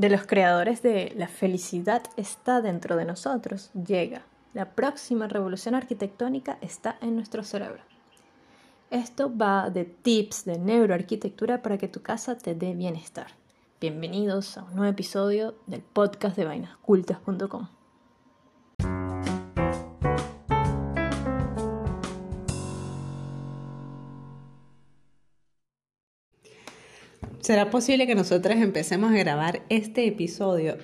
de los creadores de La felicidad está dentro de nosotros, llega. La próxima revolución arquitectónica está en nuestro cerebro. Esto va de tips de neuroarquitectura para que tu casa te dé bienestar. Bienvenidos a un nuevo episodio del podcast de vainascultas.com. ¿Será posible que nosotras empecemos a grabar este episodio?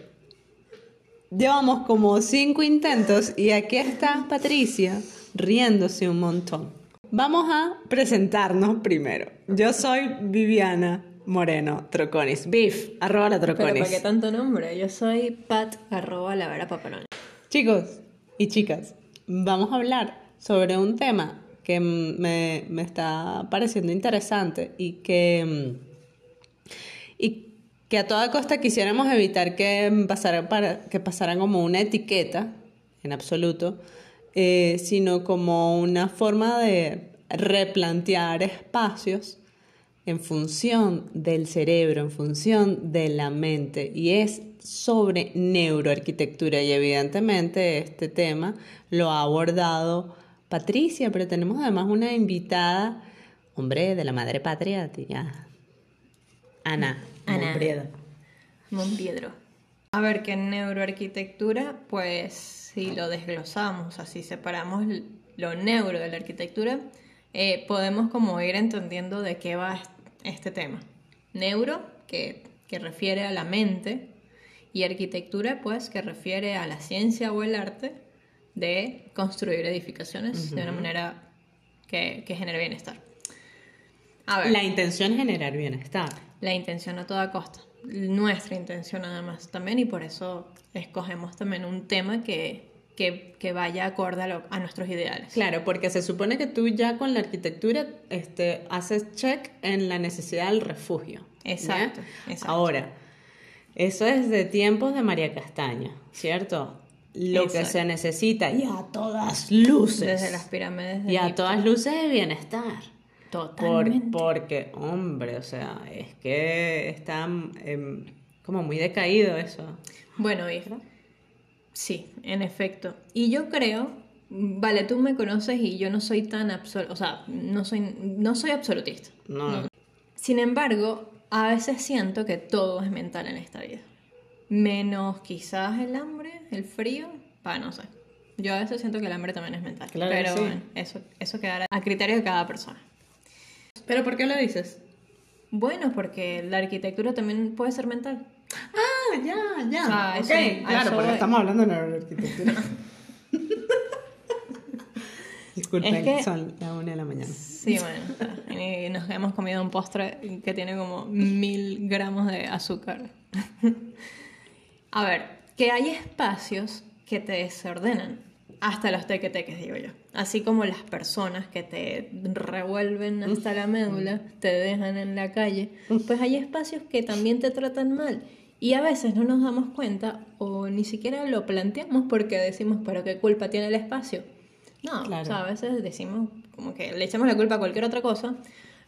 Llevamos como cinco intentos y aquí está Patricia riéndose un montón. Vamos a presentarnos primero. Yo soy Viviana Moreno Troconis. Beef, arroba la Troconis. ¿Pero para qué tanto nombre? Yo soy Pat, arroba la vera papelón. Chicos y chicas, vamos a hablar sobre un tema que me, me está pareciendo interesante y que y que a toda costa quisiéramos evitar que pasara, para, que como una etiqueta, en absoluto, eh, sino como una forma de replantear espacios en función del cerebro, en función de la mente, y es sobre neuroarquitectura, y evidentemente este tema lo ha abordado Patricia, pero tenemos además una invitada, hombre, de la madre patria, tía, Ana. Ana. Monpiedro. A ver, que en neuroarquitectura, pues si lo desglosamos, así separamos lo neuro de la arquitectura, eh, podemos como ir entendiendo de qué va este tema. Neuro, que, que refiere a la mente, y arquitectura, pues, que refiere a la ciencia o el arte de construir edificaciones de una manera que, que genere bienestar. A ver. La intención es generar bienestar la intención a toda costa, nuestra intención además también y por eso escogemos también un tema que, que, vaya acorde a, nuestros ideales. Claro, porque se supone que tú ya con la arquitectura este, haces check en la necesidad del refugio. Exacto, Ahora, eso es de tiempos de María Castaña, ¿cierto? Lo que se necesita y a todas luces. Desde las pirámides. y a todas luces de bienestar. Totalmente. porque, hombre, o sea, es que está em, como muy decaído eso. Bueno, hija. Sí, en efecto. Y yo creo, vale, tú me conoces y yo no soy tan absoluto, o sea, no soy, no soy absolutista. No. Sin embargo, a veces siento que todo es mental en esta vida. Menos quizás el hambre, el frío, para no sé. Yo a veces siento que el hambre también es mental. Claro pero bueno, eso, eso quedará a criterio de cada persona. ¿Pero por qué lo dices? Bueno, porque la arquitectura también puede ser mental. Ah, ya, ya. claro, porque estamos hablando de la arquitectura. Disculpen, que, son las una de la mañana. Sí, bueno, y nos hemos comido un postre que tiene como mil gramos de azúcar. A ver, que hay espacios que te desordenan hasta los tequeteques, digo yo. Así como las personas que te revuelven hasta la médula, te dejan en la calle, pues hay espacios que también te tratan mal. Y a veces no nos damos cuenta o ni siquiera lo planteamos porque decimos, pero qué culpa tiene el espacio. No, o sea, a veces decimos como que le echamos la culpa a cualquier otra cosa,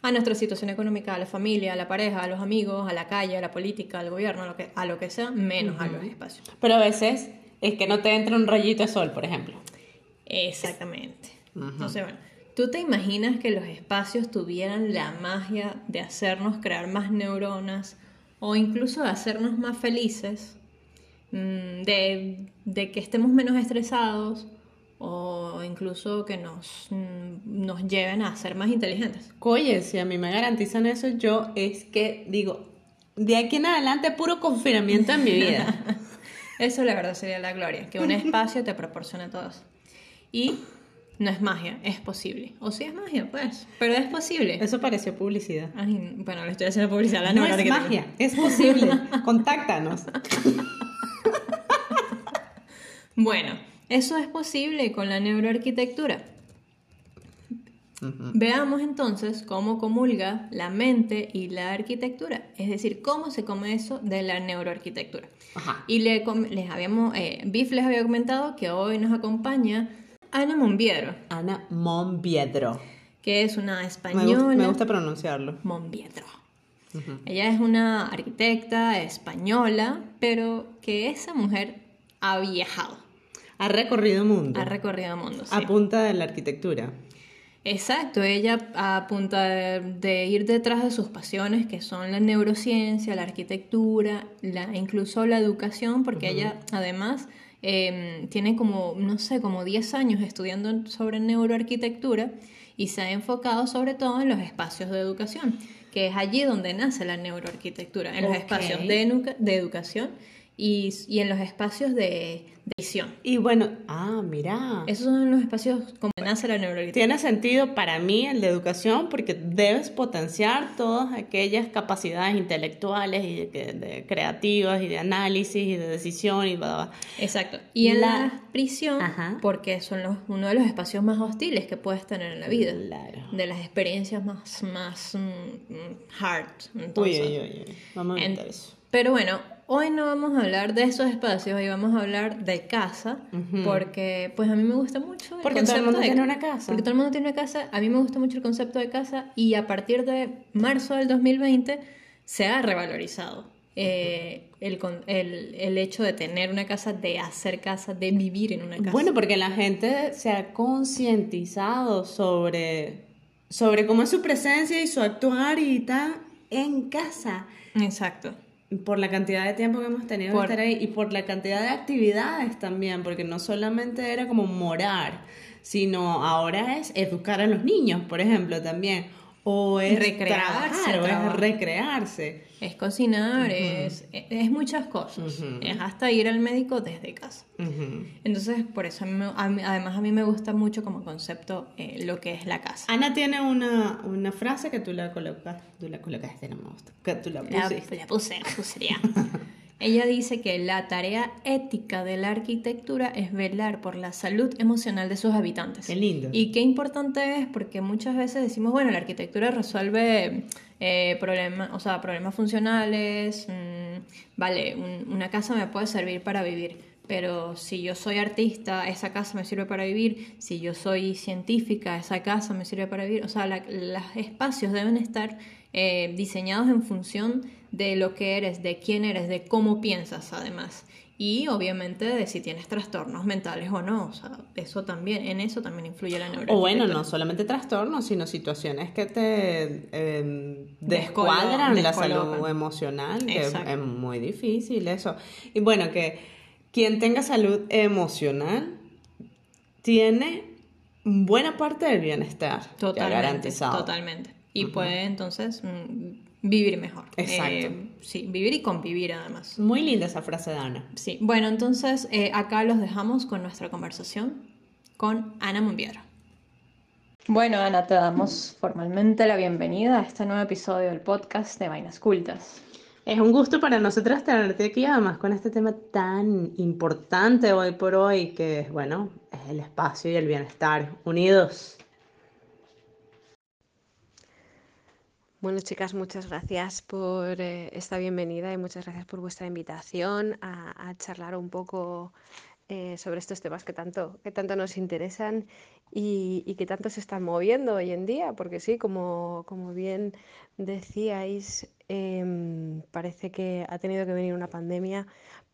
a nuestra situación económica, a la familia, a la pareja, a los amigos, a la calle, a la política, al gobierno, a lo que, a lo que sea, menos a los espacios. Pero a veces es que no te entra un rayito de sol, por ejemplo. Exactamente. Entonces, bueno, ¿tú te imaginas que los espacios tuvieran la magia de hacernos crear más neuronas o incluso de hacernos más felices, mm, de, que estemos menos estresados o incluso que nos, mm, nos lleven a ser más inteligentes? Oye, si a mí me garantizan eso, yo es que digo, de aquí en adelante puro confinamiento en mi vida. Eso la verdad sería la gloria, que un espacio te proporcione todo eso. Y no es magia, es posible. O sí es magia, pues, pero es posible. Eso pareció publicidad. bueno, le estoy haciendo publicidad a la No es magia, es posible. Contáctanos. bueno, eso es posible con la neuroarquitectura. Veamos entonces cómo comulga la mente y la arquitectura, es decir, cómo se come eso de la neuroarquitectura. Y les habíamos, eh, Biff les había comentado que hoy nos acompaña Ana Monbiedro. Ana Monbiedro. Que es una española. Me gusta, pronunciarlo. Monbiedro. Ella es una arquitecta española, pero que esa mujer ha viajado. Ha recorrido mundo. Ha recorrido mundo. Sí. A punta de la arquitectura. Exacto, ella a punta de, de, ir detrás de sus pasiones, que son la neurociencia, la arquitectura, la, incluso la educación, porque ella además eh, tiene como, no sé, como 10 años estudiando sobre neuroarquitectura y se ha enfocado sobre todo en los espacios de educación, que es allí donde nace la neuroarquitectura, en los espacios de, de educación y, y en los espacios de, de visión. Y bueno, ah, mira. Esos son los espacios como nace la neuroarquitectura. Tiene sentido para mí el de educación porque debes potenciar todas aquellas capacidades intelectuales y de, de creativas y de análisis y de decisión y bla, bla. Exacto. Y en La- la, prisión, Ajá. porque son los, uno de los espacios más hostiles que puedes tener en la vida. Claro. De las experiencias más, más mm, mm, hard. Entonces, uy, uy, uy. Vamos a en- eso. Pero bueno, hoy no vamos a hablar de esos espacios, hoy vamos a hablar de casa, porque pues a mí me gusta mucho el Porque todo el concepto mundo de- tiene una casa. Porque todo el mundo tiene una casa, a mí me gusta mucho el concepto de casa y a partir de marzo del 2020 se ha revalorizado eh, el, el, el hecho de tener una casa, de hacer casa, de vivir en una casa. Bueno, porque la gente se ha concientizado sobre, sobre cómo es su presencia y su actuar y tal en casa. Exacto. Por la cantidad de tiempo que hemos tenido Por- que estar ahí y por la cantidad de actividades también, porque no solamente era como morar, sino ahora es educar a los niños, por ejemplo, también. O es Recrearse, trabajar, o es recrearse. Es cocinar, es, es muchas cosas. Es hasta ir al médico desde casa. Entonces, por eso, a mí me- a mí- además a mí me gusta mucho como concepto eh, lo que es la casa. Ana tiene una, una frase que tú la colocas, tú la colocaste, no me gusta, que tú la La, pusiste. la puse, la puse ya. Ella dice que la tarea ética de la arquitectura es velar por la salud emocional de sus habitantes. Qué lindo. Y qué importante es porque muchas veces decimos, bueno, la arquitectura resuelve eh, problemas, o sea, problemas funcionales, mm, vale, un- una casa me puede servir para vivir, pero si yo soy artista, esa casa me sirve para vivir, si yo soy científica, esa casa me sirve para vivir, o sea, los espacios deben estar eh, diseñados en función de lo que eres, de quién eres, de cómo piensas además. Y obviamente de si tienes trastornos mentales o no. O sea, eso también, en eso también influye la neuroarquitectura. O bueno, no solamente trastornos, sino situaciones que te eh, Descolo- descuadran la salud emocional, que es, muy difícil eso. Y bueno, que quien tenga salud emocional tiene buena parte del bienestar ya Totalmente, garantizado. totalmente. Y puede entonces mm, vivir mejor. Exacto. Eh, sí, vivir y convivir además. Muy linda esa frase de Ana. Sí, bueno, entonces eh, acá los dejamos con nuestra conversación con Ana Monviera. Bueno, Ana, te damos formalmente la bienvenida a este nuevo episodio del podcast de Vainas Cultas. Es un gusto para nosotras tenerte aquí, además con este tema tan importante hoy por hoy, que es, bueno, es el espacio y el bienestar unidos. Bueno, chicas, muchas gracias por eh, esta bienvenida y muchas gracias por vuestra invitación a, charlar un poco eh, sobre estos temas que tanto, que tanto nos interesan y, y que tanto se están moviendo hoy en día, porque sí, como, como bien decíais, em, parece que ha tenido que venir una pandemia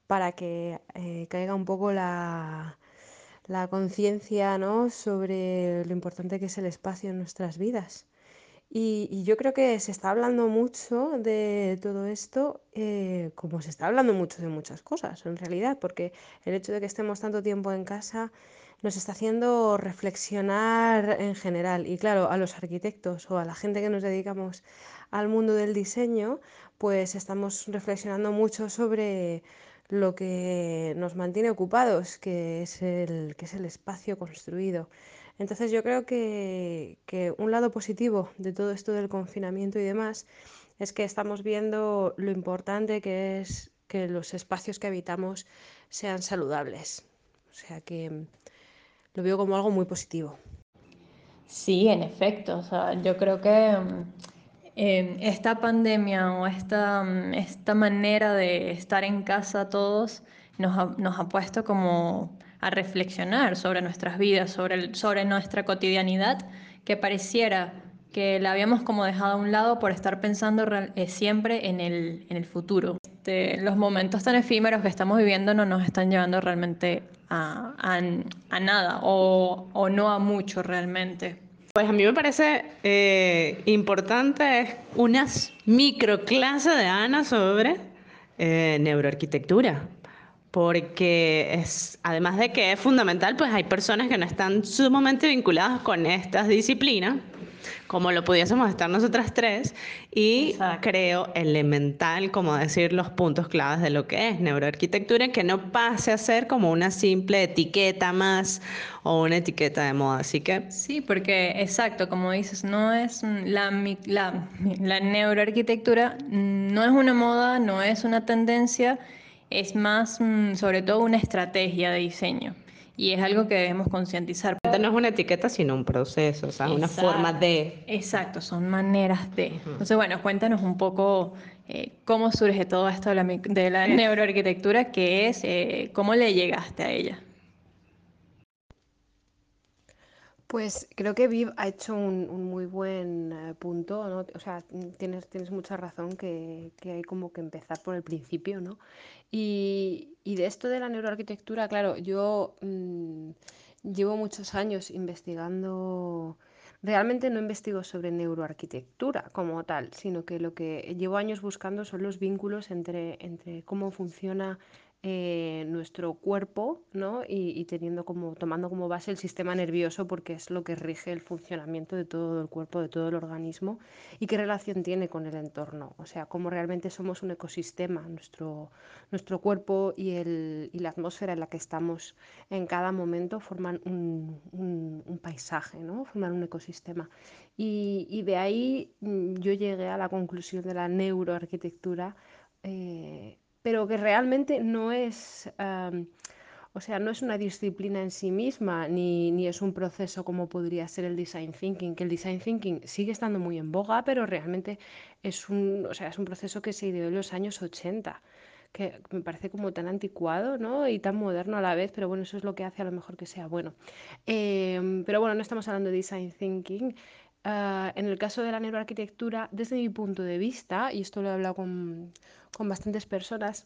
para que eh, caiga un poco la, la conciencia, ¿no? sobre lo importante que es el espacio en nuestras vidas. Y, y yo creo que se está hablando mucho de todo esto, eh, como se está hablando mucho de muchas cosas, en realidad, porque el hecho de que estemos tanto tiempo en casa nos está haciendo reflexionar en general. Y claro, a los arquitectos o a la gente que nos dedicamos al mundo del diseño, pues estamos reflexionando mucho sobre lo que nos mantiene ocupados, que es el, que es el espacio construido. Entonces yo creo que, un lado positivo de todo esto del confinamiento y demás es que estamos viendo lo importante que es que los espacios que habitamos sean saludables. O sea que mm, lo veo como algo muy positivo. Sí, en efecto. O sea, yo creo que mm, esta pandemia o esta, mm, esta manera de estar en casa todos nos ha, nos ha puesto como a reflexionar sobre nuestras vidas, sobre, sobre nuestra cotidianidad, que pareciera que la habíamos como dejado a un lado por estar pensando eh, siempre en el, en el futuro. Este, los momentos tan efímeros que estamos viviendo no nos están llevando realmente a, a, nada o, o, no a mucho realmente. Pues a mí me parece eh, importante unas microclases de Ana sobre eh, neuroarquitectura porque es, además de que es fundamental, pues hay personas que no están sumamente vinculadas con estas disciplinas como lo pudiésemos estar nosotras tres, y creo elemental, como decir los puntos claves de lo que es neuroarquitectura, que no pase a ser como una simple etiqueta más o una etiqueta de moda. Así que. Sí, porque exacto, como dices, no es la, la, la neuroarquitectura, no es una moda, no es una tendencia, es más, mm, sobre todo, una estrategia de diseño. Y es algo que debemos concientizar. No es una etiqueta, sino un proceso, o sea, una forma de... Exacto, son maneras de. Entonces, bueno, cuéntanos un poco eh, cómo surge todo esto de la, de la neuroarquitectura, qué es, eh, cómo le llegaste a ella. Pues creo que Viv ha hecho un, muy buen eh, punto, ¿no? O sea, tienes, tienes mucha razón que, hay como que empezar por el principio, ¿no? Y, de esto de la neuroarquitectura, claro, yo mm, llevo muchos años investigando, realmente no investigo sobre neuroarquitectura como tal, sino que lo que llevo años buscando son los vínculos entre cómo funciona eh, nuestro cuerpo, ¿no? Y, teniendo como, tomando como base el sistema nervioso, porque es lo que rige el funcionamiento de todo el cuerpo, de todo el organismo, y qué relación tiene con el entorno, o sea, cómo realmente somos un ecosistema, nuestro, nuestro cuerpo y, el, y la atmósfera en la que estamos en cada momento forman un, paisaje, ¿no? Forman un ecosistema. Y, y, de ahí mm, yo llegué a la conclusión de la neuroarquitectura. Eh, pero que realmente no es, o sea, no es una disciplina en sí misma, ni, ni, es un proceso como podría ser el design thinking, que el design thinking sigue estando muy en boga, pero realmente es un, o sea, es un proceso que se ideó en los años 80 que me parece como tan anticuado ¿no? y tan moderno a la vez, pero bueno, eso es lo que hace a lo mejor que sea bueno. Em, pero bueno, no estamos hablando de design thinking. Ah, en el caso de la neuroarquitectura, desde mi punto de vista, y esto lo he hablado con, con bastantes personas,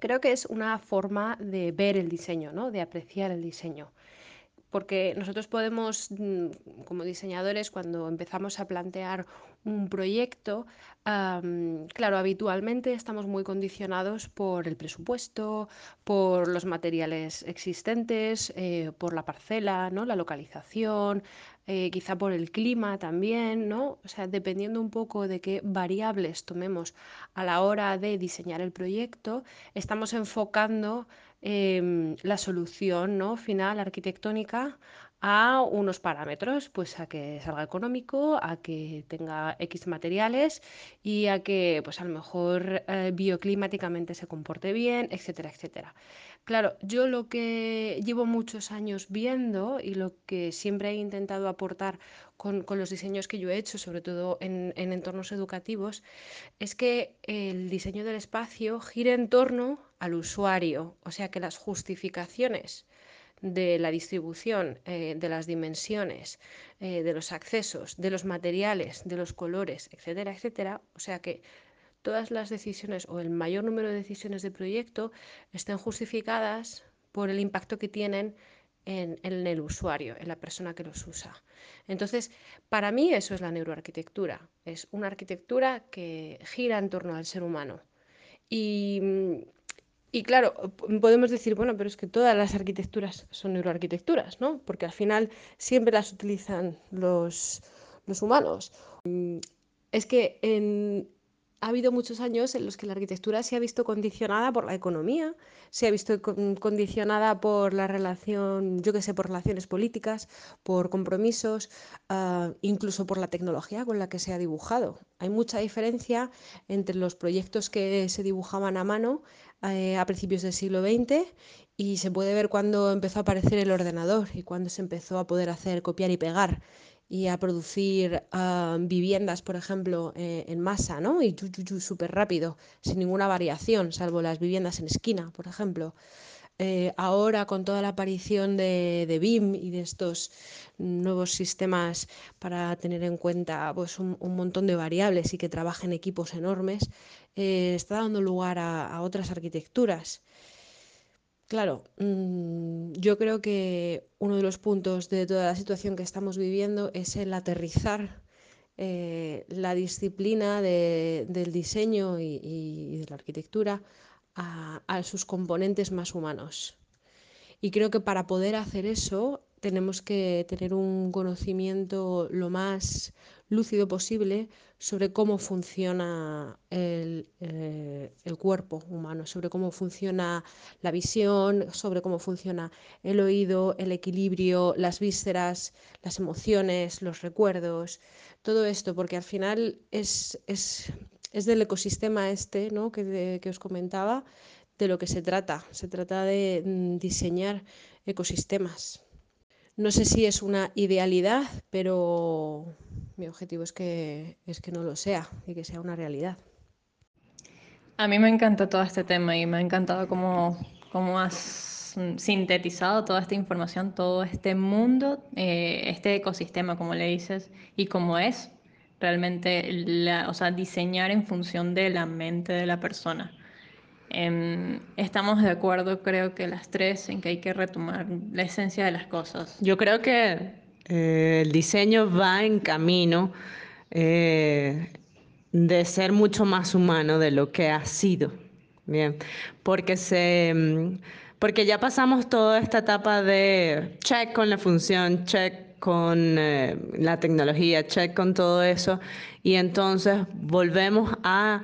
creo que es una forma de ver el diseño, ¿no? de apreciar el diseño. Porque nosotros podemos, mm, como diseñadores, cuando empezamos a plantear un proyecto, claro, habitualmente estamos muy condicionados por el presupuesto, por los materiales existentes, eh, por la parcela, ¿no? la localización, eh, quizá por el clima también, ¿no? O sea, dependiendo un poco de qué variables tomemos a la hora de diseñar el proyecto, estamos enfocando em, la solución ¿no? final arquitectónica a unos parámetros, pues a que salga económico, a que tenga X materiales y a que pues a lo mejor eh, bioclimáticamente se comporte bien, etcétera, etcétera. Claro, yo lo que llevo muchos años viendo y lo que siempre he intentado aportar con, los diseños que yo he hecho, sobre todo en, en entornos educativos, es que el diseño del espacio gire en torno al usuario, o sea que las justificaciones de la distribución, eh, de las dimensiones, eh, de los accesos, de los materiales, de los colores, etcétera, etcétera. O sea que todas las decisiones o el mayor número de decisiones de proyecto estén justificadas por el impacto que tienen en, el usuario, en la persona que los usa. Entonces, para mí eso es la neuroarquitectura. Es una arquitectura que gira en torno al ser humano. Y y claro, podemos decir, bueno, pero es que todas las arquitecturas son neuroarquitecturas, ¿no? Porque al final siempre las utilizan los, los humanos. Mm, es que en, ha habido muchos años en los que la arquitectura se ha visto condicionada por la economía, se ha visto condicionada por la relación, yo qué sé, por relaciones políticas, por compromisos, ah, incluso por la tecnología con la que se ha dibujado. Hay mucha diferencia entre los proyectos que se dibujaban a mano eh, a principios del siglo XX y se puede ver cuando empezó a aparecer el ordenador y cuando se empezó a poder hacer copiar y pegar y a producir ah, viviendas, por ejemplo, eh, en masa, ¿no? Y súper rápido, sin ninguna variación, salvo las viviendas en esquina, por ejemplo. eh, ahora con toda la aparición de, de, BIM y de estos nuevos sistemas para tener en cuenta pues, un, montón de variables y que trabajen equipos enormes, eh, está dando lugar a, otras arquitecturas. Claro, mm, yo creo que uno de los puntos de toda la situación que estamos viviendo es el aterrizar eh, la disciplina del diseño y, de la arquitectura a, sus componentes más humanos. Y creo que para poder hacer eso tenemos que tener un conocimiento lo más lúcido posible sobre cómo funciona el, eh, cuerpo humano, sobre cómo funciona la visión, sobre cómo funciona el oído, el equilibrio, las vísceras, las emociones, los recuerdos, todo esto, porque al final es, es, es del ecosistema este ¿no? que, que os comentaba, de lo que se trata. Se trata de mm, diseñar ecosistemas. No sé si es una idealidad, pero mi objetivo es que, es que no lo sea y que sea una realidad. A mí me encanta todo este tema y me ha encantado cómo, cómo has sintetizado toda esta información, todo este mundo, eh, este ecosistema, como le dices, y cómo es realmente, la, o sea, diseñar en función de la mente de la persona. Em, estamos de acuerdo, creo que las tres, en que hay que retomar la esencia de las cosas. Yo creo que eh, el diseño va en camino eh, de ser mucho más humano de lo que ha sido. Bien, porque se mm, porque ya pasamos toda esta etapa de check con la función, check con eh, la tecnología, check con todo eso, y entonces volvemos a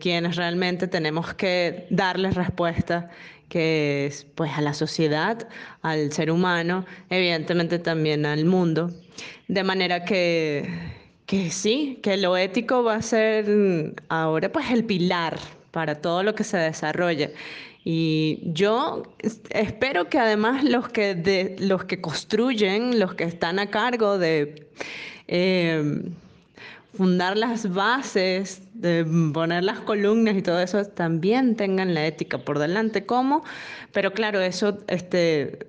quienes realmente tenemos que darles respuesta que es pues a la sociedad, al ser humano, evidentemente también al mundo. De manera que, que sí, que lo ético va a ser ahora pues el pilar para todo lo que se desarrolle. Y yo espero que además los que, de, los que construyen, los que están a cargo de eh, fundar las bases, de poner las columnas y todo eso, también tengan la ética por delante. ¿Cómo? Pero claro, eso este,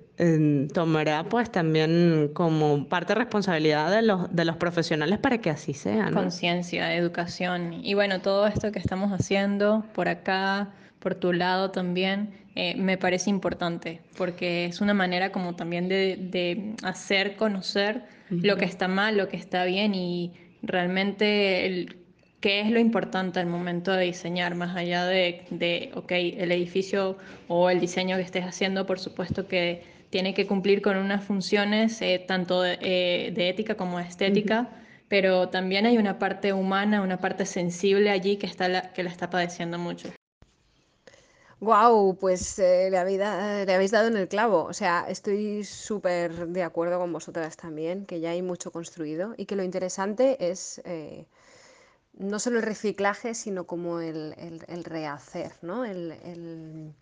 tomará pues también como parte de responsabilidad de los, de los profesionales para que así sea. Conciencia, educación. Y bueno, todo esto que estamos haciendo por acá, por tu lado también, eh, me parece importante, porque es una manera como también de, de hacer conocer lo que está mal, lo que está bien y realmente el, qué es lo importante al momento de diseñar, más allá de, de, ok, el edificio o el diseño que estés haciendo, por supuesto que tiene que cumplir con unas funciones eh, tanto eh, de, ética como de estética, pero también hay una parte humana, una parte sensible allí que, está la, que la está padeciendo mucho. Wow, pues eh, le, habéis, dado en el clavo. O sea, estoy súper de acuerdo con vosotras también, que ya hay mucho construido y que lo interesante es eh, no solo el reciclaje, sino como el, rehacer, ¿no? El,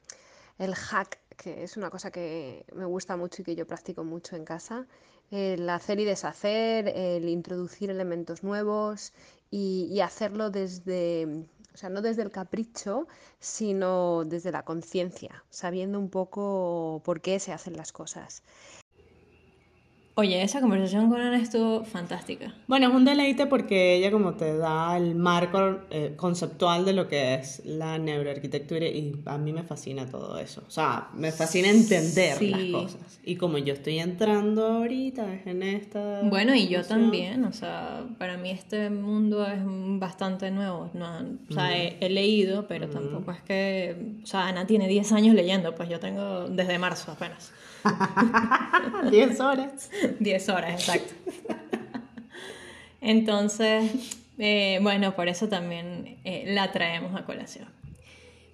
hack, que es una cosa que me gusta mucho y que yo practico mucho en casa. El hacer y deshacer, el introducir elementos nuevos y hacerlo desde o sea, no desde el capricho, sino desde la conciencia, sabiendo un poco por qué se hacen las cosas. Oye, esa conversación con Ana estuvo fantástica. Bueno, es un deleite porque ella como te da el marco eh, conceptual de lo que es la neuroarquitectura y a mí me fascina todo eso. O sea, me fascina entender las cosas. Y como yo estoy entrando ahorita en esta... Bueno, y yo también. O sea, para mí este mundo es bastante nuevo. No, o sea, he, leído, pero tampoco es que... O sea, Ana tiene 10 años leyendo, pues yo tengo desde marzo apenas. 10 horas. 10 horas, exacto. Entonces, eh, bueno, por eso también eh, la traemos a colación.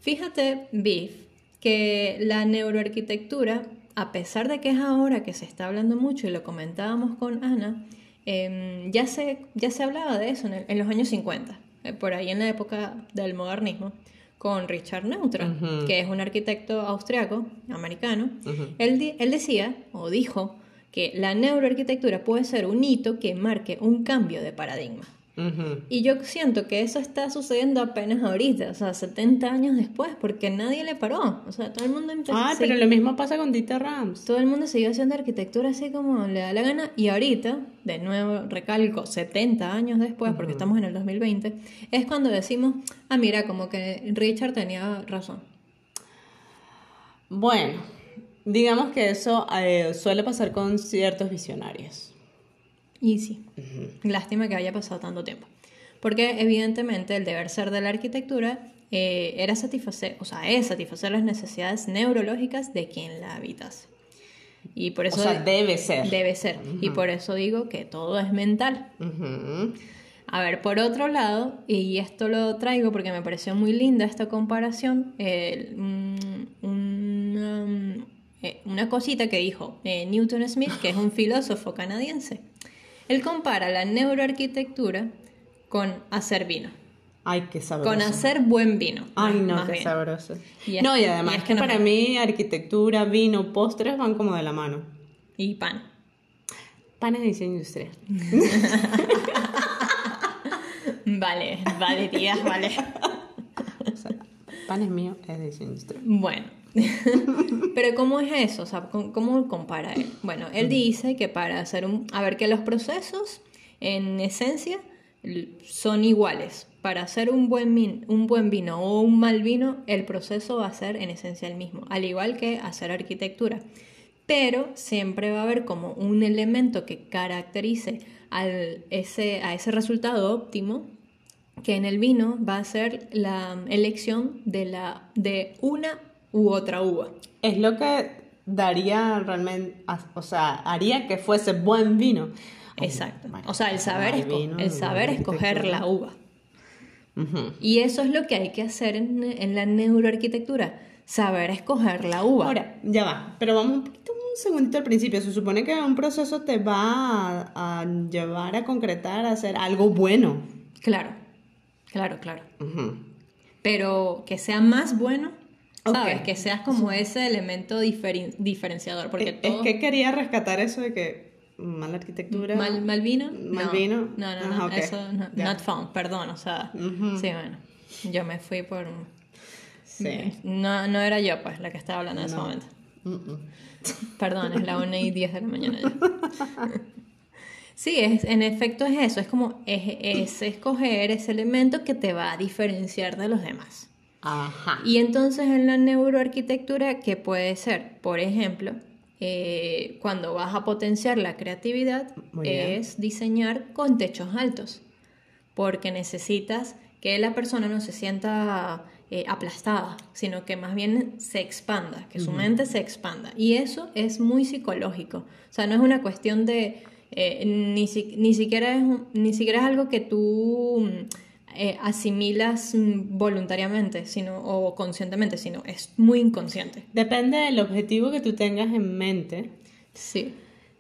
Fíjate, Biff, que la neuroarquitectura, a pesar de que es ahora que se está hablando mucho y lo comentábamos con Ana, em, ya, se, ya se hablaba de eso en, los años 50, eh, por ahí en la época del modernismo con Richard Neutra, que es un arquitecto austriaco, americano. él, él decía, o dijo, que la neuroarquitectura puede ser un hito que marque un cambio de paradigma. Y yo siento que eso está sucediendo apenas ahorita, o sea, 70 años después, porque nadie le paró. O sea, todo el mundo empezó Ah, pero lo mismo pasa con Dieter Rams. todo el mundo siguió haciendo arquitectura así como le da la gana y ahorita, de nuevo recalco, 70 años después, porque estamos en el 2020, es cuando decimos, ah, mira, como que Richard tenía razón. Bueno, digamos que eso eh, suele pasar con ciertos visionarios. Y sí, lástima que haya pasado tanto tiempo. Porque evidentemente el deber ser de la arquitectura eh, era satisfacer, o sea, es satisfacer las necesidades neurológicas de quien la habitase. Y por O eso sea, debe ser. debe ser. Y por eso digo que todo es mental. Ujú. A ver, por otro lado, y esto lo traigo porque me pareció muy linda esta comparación, eh, mm, una, mm, eh, una cosita que dijo eh, Newton Smith, que es un filósofo canadiense. Él compara la neuroarquitectura con hacer vino, Ay, qué sabroso. con hacer buen vino. Ay, no, qué bien. sabroso. Y es- no, y y además es que, no para me- mí arquitectura, vino, postres van como de la mano. Y pan. Panes de diseño industrial. Vale, vale, tías, vale. O sea, pan es mío, es diseño industrial. Bueno, pero ¿cómo es eso? O sea, ¿cómo, compara él? Bueno, él dice que para hacer un... A ver, que los procesos en esencia son iguales. Para hacer un buen, min- un buen vino o un mal vino, el proceso va a ser en esencia el mismo, al igual que hacer arquitectura. Pero siempre va a haber como un elemento que caracterice al ese, a ese resultado óptimo que en el vino va a ser la elección de, la, de una u otra uva. Es lo que daría realmente, o sea, haría que fuese buen vino. Exacto. O sea, el saber, esco- vino, el saber escoger la uva. Y eso es lo que hay que hacer en, en la neuroarquitectura, saber escoger la uva. Ahora, ya va, pero vamos un poquito, un segundito al principio. Se supone que un proceso te va a, a llevar a concretar, a hacer algo bueno. Claro, claro, claro. Pero que sea más bueno, ¿sabes? Que seas como ese elemento diferen- diferenciador. Porque Es, que quería rescatar eso de que mala arquitectura. ¿Mal, mal vino? Mal no. vino. No, no, no. Ok. Eso no. Not fun, perdón. O sea, sí, bueno. Yo me fui por. Sí. No, no era yo, pues, la que estaba hablando en ese momento. Perdón, es la 1 y 10 de la mañana ya. Sí, es, en efecto es eso. Es como. Es, es escoger ese elemento que te va a diferenciar de los demás. Ajá. Y entonces en la neuroarquitectura, ¿qué puede ser? Por ejemplo, eh, cuando vas a potenciar la creatividad, es diseñar con techos altos, porque necesitas que la persona no se sienta eh, aplastada, sino que más bien se expanda, que su mente se expanda. Y eso es muy psicológico. O sea, no es una cuestión de... eh, ni, si- ni, siquiera es, ni siquiera es algo que tú mm, eh, asimilas mm, voluntariamente sino, o conscientemente, sino es muy inconsciente. Depende del objetivo que tú tengas en mente, Sí.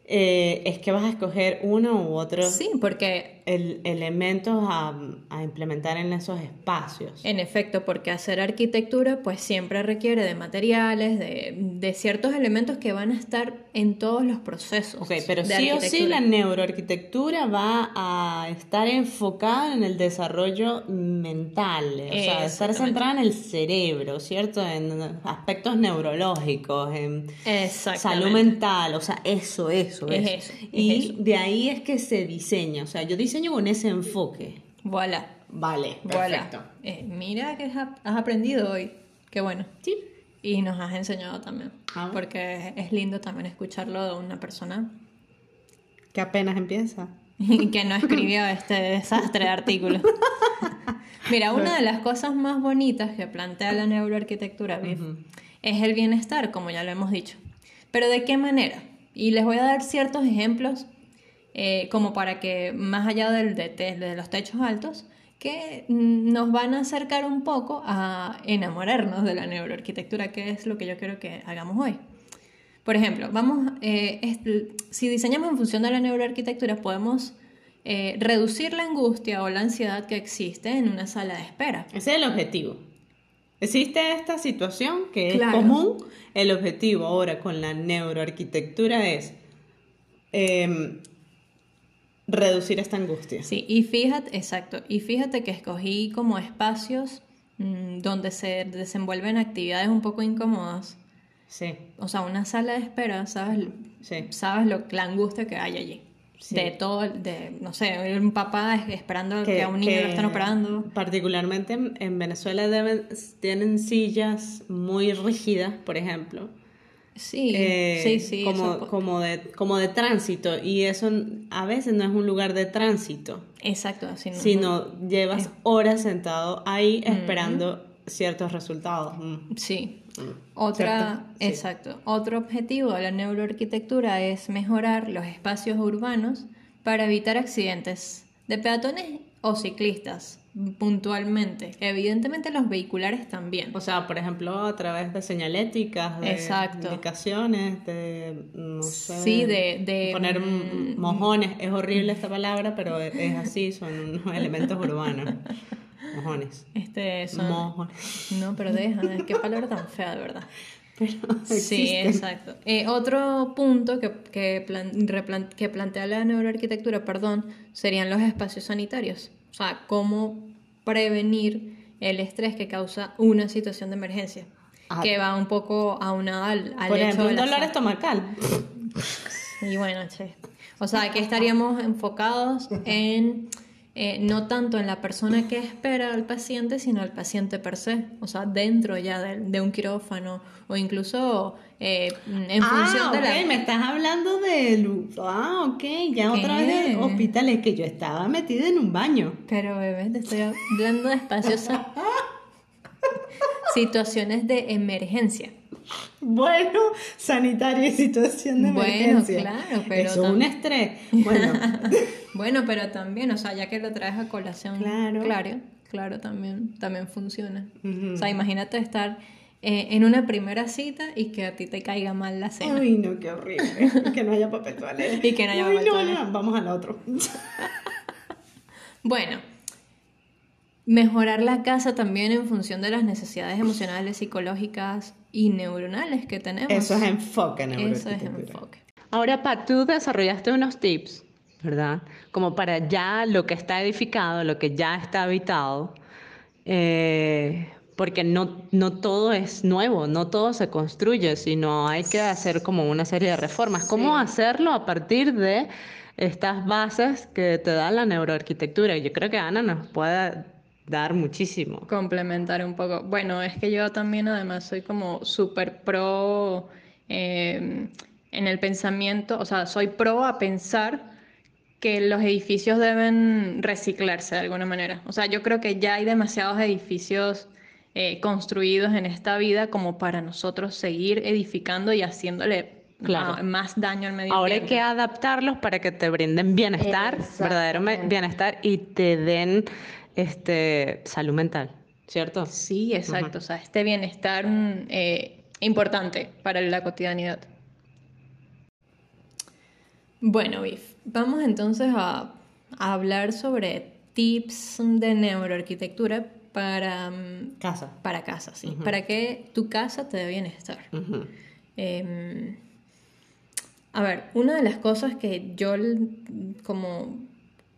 eh, es que vas a escoger uno u otro Sí, porque el- elementos a, a implementar en esos espacios. En efecto, porque hacer arquitectura pues siempre requiere de materiales, de, de ciertos elementos que van a estar en todos los procesos. Ok, pero de sí o sí la neuroarquitectura va a estar enfocada en el desarrollo mental, o sea, estar centrada en el cerebro, ¿cierto? En aspectos neurológicos, en salud mental, o sea, eso, eso, Es eso. eso, es y eso. de ahí es que se diseña, o sea, yo diseño con ese enfoque. Voilà, Vale, voilà. perfecto. Eh, mira que has, aprendido hoy. Qué bueno. Sí. Y nos has enseñado también. Ah. Porque es lindo también escucharlo de una persona Que apenas empieza. que no escribió este desastre de artículo. Mira, una de las cosas más bonitas que plantea la neuroarquitectura, Viv, es el bienestar, como ya lo hemos dicho. Pero ¿de qué manera? Y les voy a dar ciertos ejemplos, eh, como para que, más allá del, de, de los techos altos, que mm, nos van a acercar un poco a enamorarnos de la neuroarquitectura, que es lo que yo quiero que hagamos hoy. Por ejemplo, vamos, eh, si diseñamos en función de la neuroarquitectura, podemos eh, reducir la angustia o la ansiedad que existe en una sala de espera. Ese es el objetivo. Existe esta situación que Claro. es común. El objetivo ahora con la neuroarquitectura es em, reducir esta angustia. Sí, y fíjate, exacto, y fíjate que escogí como espacios mm, donde se desenvuelven actividades un poco incómodas. Sí, O sea, una sala de espera, ¿sabes? sí. Sabes lo, la angustia que hay allí. Sí. De todo, de, no sé, un papá es- esperando que, a un niño lo estén operando. Particularmente en, en Venezuela deben, tienen sillas muy rígidas, por ejemplo. Sí, eh, sí, sí. como, eso- como, de, como de tránsito. Y eso a veces no es un lugar de tránsito, exacto, así no- sino llevas horas sentado ahí esperando ciertos resultados. Mm. Sí. Otra, ¿Cierto? Sí. exacto. Otro objetivo de la neuroarquitectura es mejorar los espacios urbanos para evitar accidentes de peatones o ciclistas puntualmente. Evidentemente los vehiculares también. O sea, por ejemplo, a través de señaléticas, de Exacto. indicaciones, de, no sé, Sí, de- de, poner mm, mojones. Es horrible esta palabra, pero es así, son unos elementos urbanos. Mojones. Este son... Mojones. No, pero deja, qué palabra tan fea, de verdad. Pero Sí, exacto. Eh, otro punto que, que, plan- que plantea la neuroarquitectura, perdón, serían los espacios sanitarios. Sea, cómo prevenir el estrés que causa una situación de emergencia. Ah. Que va un poco aunado al, al Por hecho ejemplo, de un dolor estomacal. Y bueno, che. O sea, que estaríamos enfocados en eh, no tanto en la persona que espera al paciente, sino al paciente per se. O sea, dentro ya de, de un quirófano o incluso eh, en función ah, de la... me estás hablando de... Ah, ok, ya otra vez de hospitales que yo estaba metida en un baño. Pero bebé, te estoy hablando de espacios... Situaciones de emergencia. Bueno, sanitaria y situación de Bueno, emergencia. claro, pero Eso es un estrés. Bueno, Bueno, pero también, o sea, ya que lo traes a colación, Claro. claro, claro, también, también funciona. O sea, imagínate estar eh, en una primera cita y que a ti te caiga mal la cena. Uy, no, qué horrible. Que no haya papel toalé. Y que no haya papel no, toalé. no, Vamos al otro. Bueno, mejorar la casa también en función de las necesidades emocionales, psicológicas y neuronales que tenemos. Eso es enfoque en Eso es enfoque. Ahora, Pat, tú desarrollaste unos tips, ¿verdad? Como para ya lo que está edificado, lo que ya está habitado, eh, porque no, no todo es nuevo, no todo se construye, sino hay que hacer como una serie de reformas. ¿Cómo hacerlo a partir de estas bases que te da la neuroarquitectura? Yo creo que Ana nos puede dar muchísimo. complementar un poco. Bueno, es que yo también además soy como súper pro eh, en el pensamiento, o sea, soy pro a pensar que los edificios deben reciclarse de alguna manera. O sea, yo creo que ya hay demasiados edificios eh, construidos en esta vida como para nosotros seguir edificando y haciéndole Claro. ah, más daño al medio Ahora hay ambiente. que adaptarlos para que te brinden bienestar, verdadero bienestar y te den este salud mental, ¿cierto? Sí, exacto. O sea, este bienestar mm, eh, importante para la cotidianidad. Bueno, Viv, vamos entonces a, a hablar sobre tips de neuroarquitectura para, mm, Casa. para casa, sí. Para que tu casa te dé bienestar. Em, a ver, una de las cosas que yo como...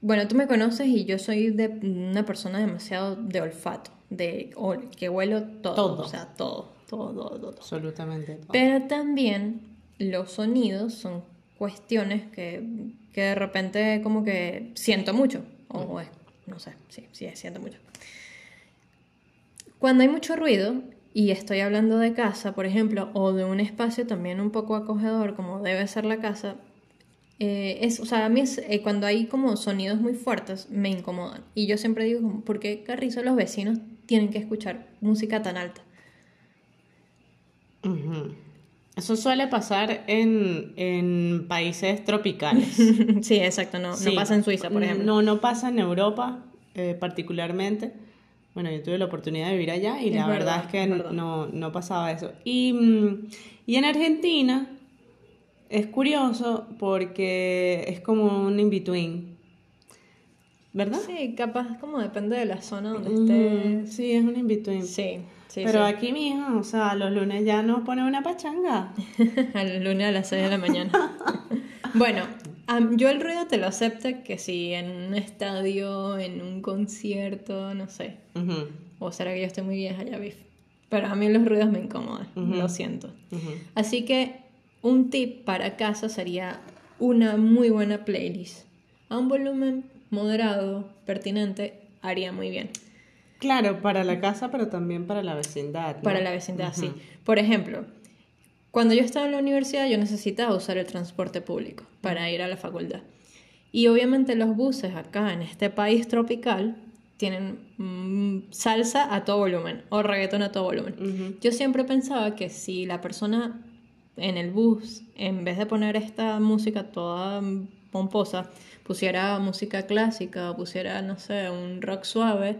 Bueno, tú me conoces y yo soy de una persona demasiado de olfato, de ol- que huelo todo, Todo. o sea, todo, todo, todo, todo. Absolutamente todo. Pero también los sonidos son cuestiones que, que de repente como que siento mucho, o es- no sé, sí, sí, siento mucho. Cuando hay mucho ruido, y estoy hablando de casa, por ejemplo, o de un espacio también un poco acogedor, como debe ser la casa, eh, es, o sea, a mí es, eh, cuando hay como sonidos muy fuertes, me incomodan. Y yo siempre digo, ¿por qué carrizo los vecinos tienen que escuchar música tan alta? Eso suele pasar en, en países tropicales. sí, exacto, no, Sí. no pasa en Suiza, por ejemplo. No, no pasa en Europa eh, particularmente. Bueno, yo tuve la oportunidad de vivir allá y Es la verdad, verdad, es que es verdad. no, no pasaba eso. Y, mm, y en Argentina es curioso porque es como un in-between. ¿Verdad? Sí, capaz como depende de la zona donde Mm, estés. sí, es un in-between. Sí, sí, Pero sí. aquí, mija, o sea, los lunes ya nos pone una pachanga. Al lunes a las 6 de la mañana. bueno, yo el ruido te lo acepto que si en un estadio, en un concierto, no sé. O será que yo estoy muy vieja ya, Biff. Pero a mí los ruidos me incomodan, lo siento. Así que un tip para casa sería una muy buena playlist. A un volumen moderado, pertinente, haría muy bien. Claro, para la casa, pero también para la vecindad. ¿no? Para la vecindad, sí. Por ejemplo, cuando yo estaba en la universidad yo necesitaba usar el transporte público para ir a la facultad. Y obviamente los buses acá en este país tropical tienen mm, salsa a todo volumen o reggaetón a todo volumen. Yo siempre pensaba que si la persona en el bus, en vez de poner esta música toda mm, pomposa, pusiera música clásica o pusiera, no sé, un rock suave,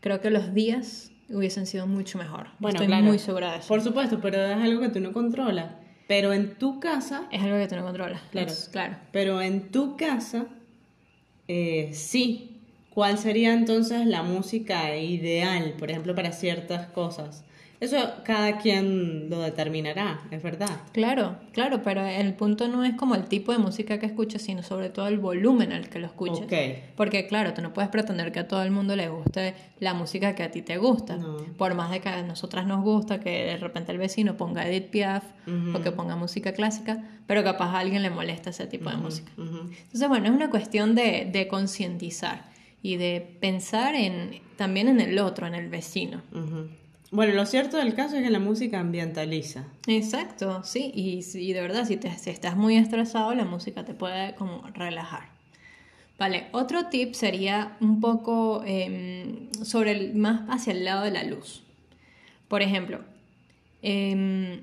creo que los días hubiesen sido mucho mejor. Bueno, Estoy claro. muy segura de eso. Por supuesto, pero es algo que tú no controlas. Pero en tu casa, Es algo que tú no controlas. Claro. Es- claro. pero en tu casa, eh, sí. ¿Cuál sería entonces la música ideal, por ejemplo, para ciertas cosas? Eso cada quien lo determinará, es verdad. Claro, claro, pero el punto no es como el tipo de música que escuches, sino sobre todo el volumen al que lo escuches. Ok. Porque claro, tú no puedes pretender que a todo el mundo le guste la música que a ti te gusta. No. Por más de que a nosotras nos gusta que de repente el vecino ponga Edith Piaf o que ponga música clásica, pero capaz a alguien le molesta ese tipo de música. Entonces, bueno, es una cuestión de, de concientizar y de pensar en, también en el otro, en el vecino. Ujú. Bueno, lo cierto del caso es que la música ambientaliza. Exacto, sí, y, y de verdad, si, te, si estás muy estresado, la música te puede como relajar. Vale, otro tip sería un poco em, sobre el, más hacia el lado de la luz. Por ejemplo, em,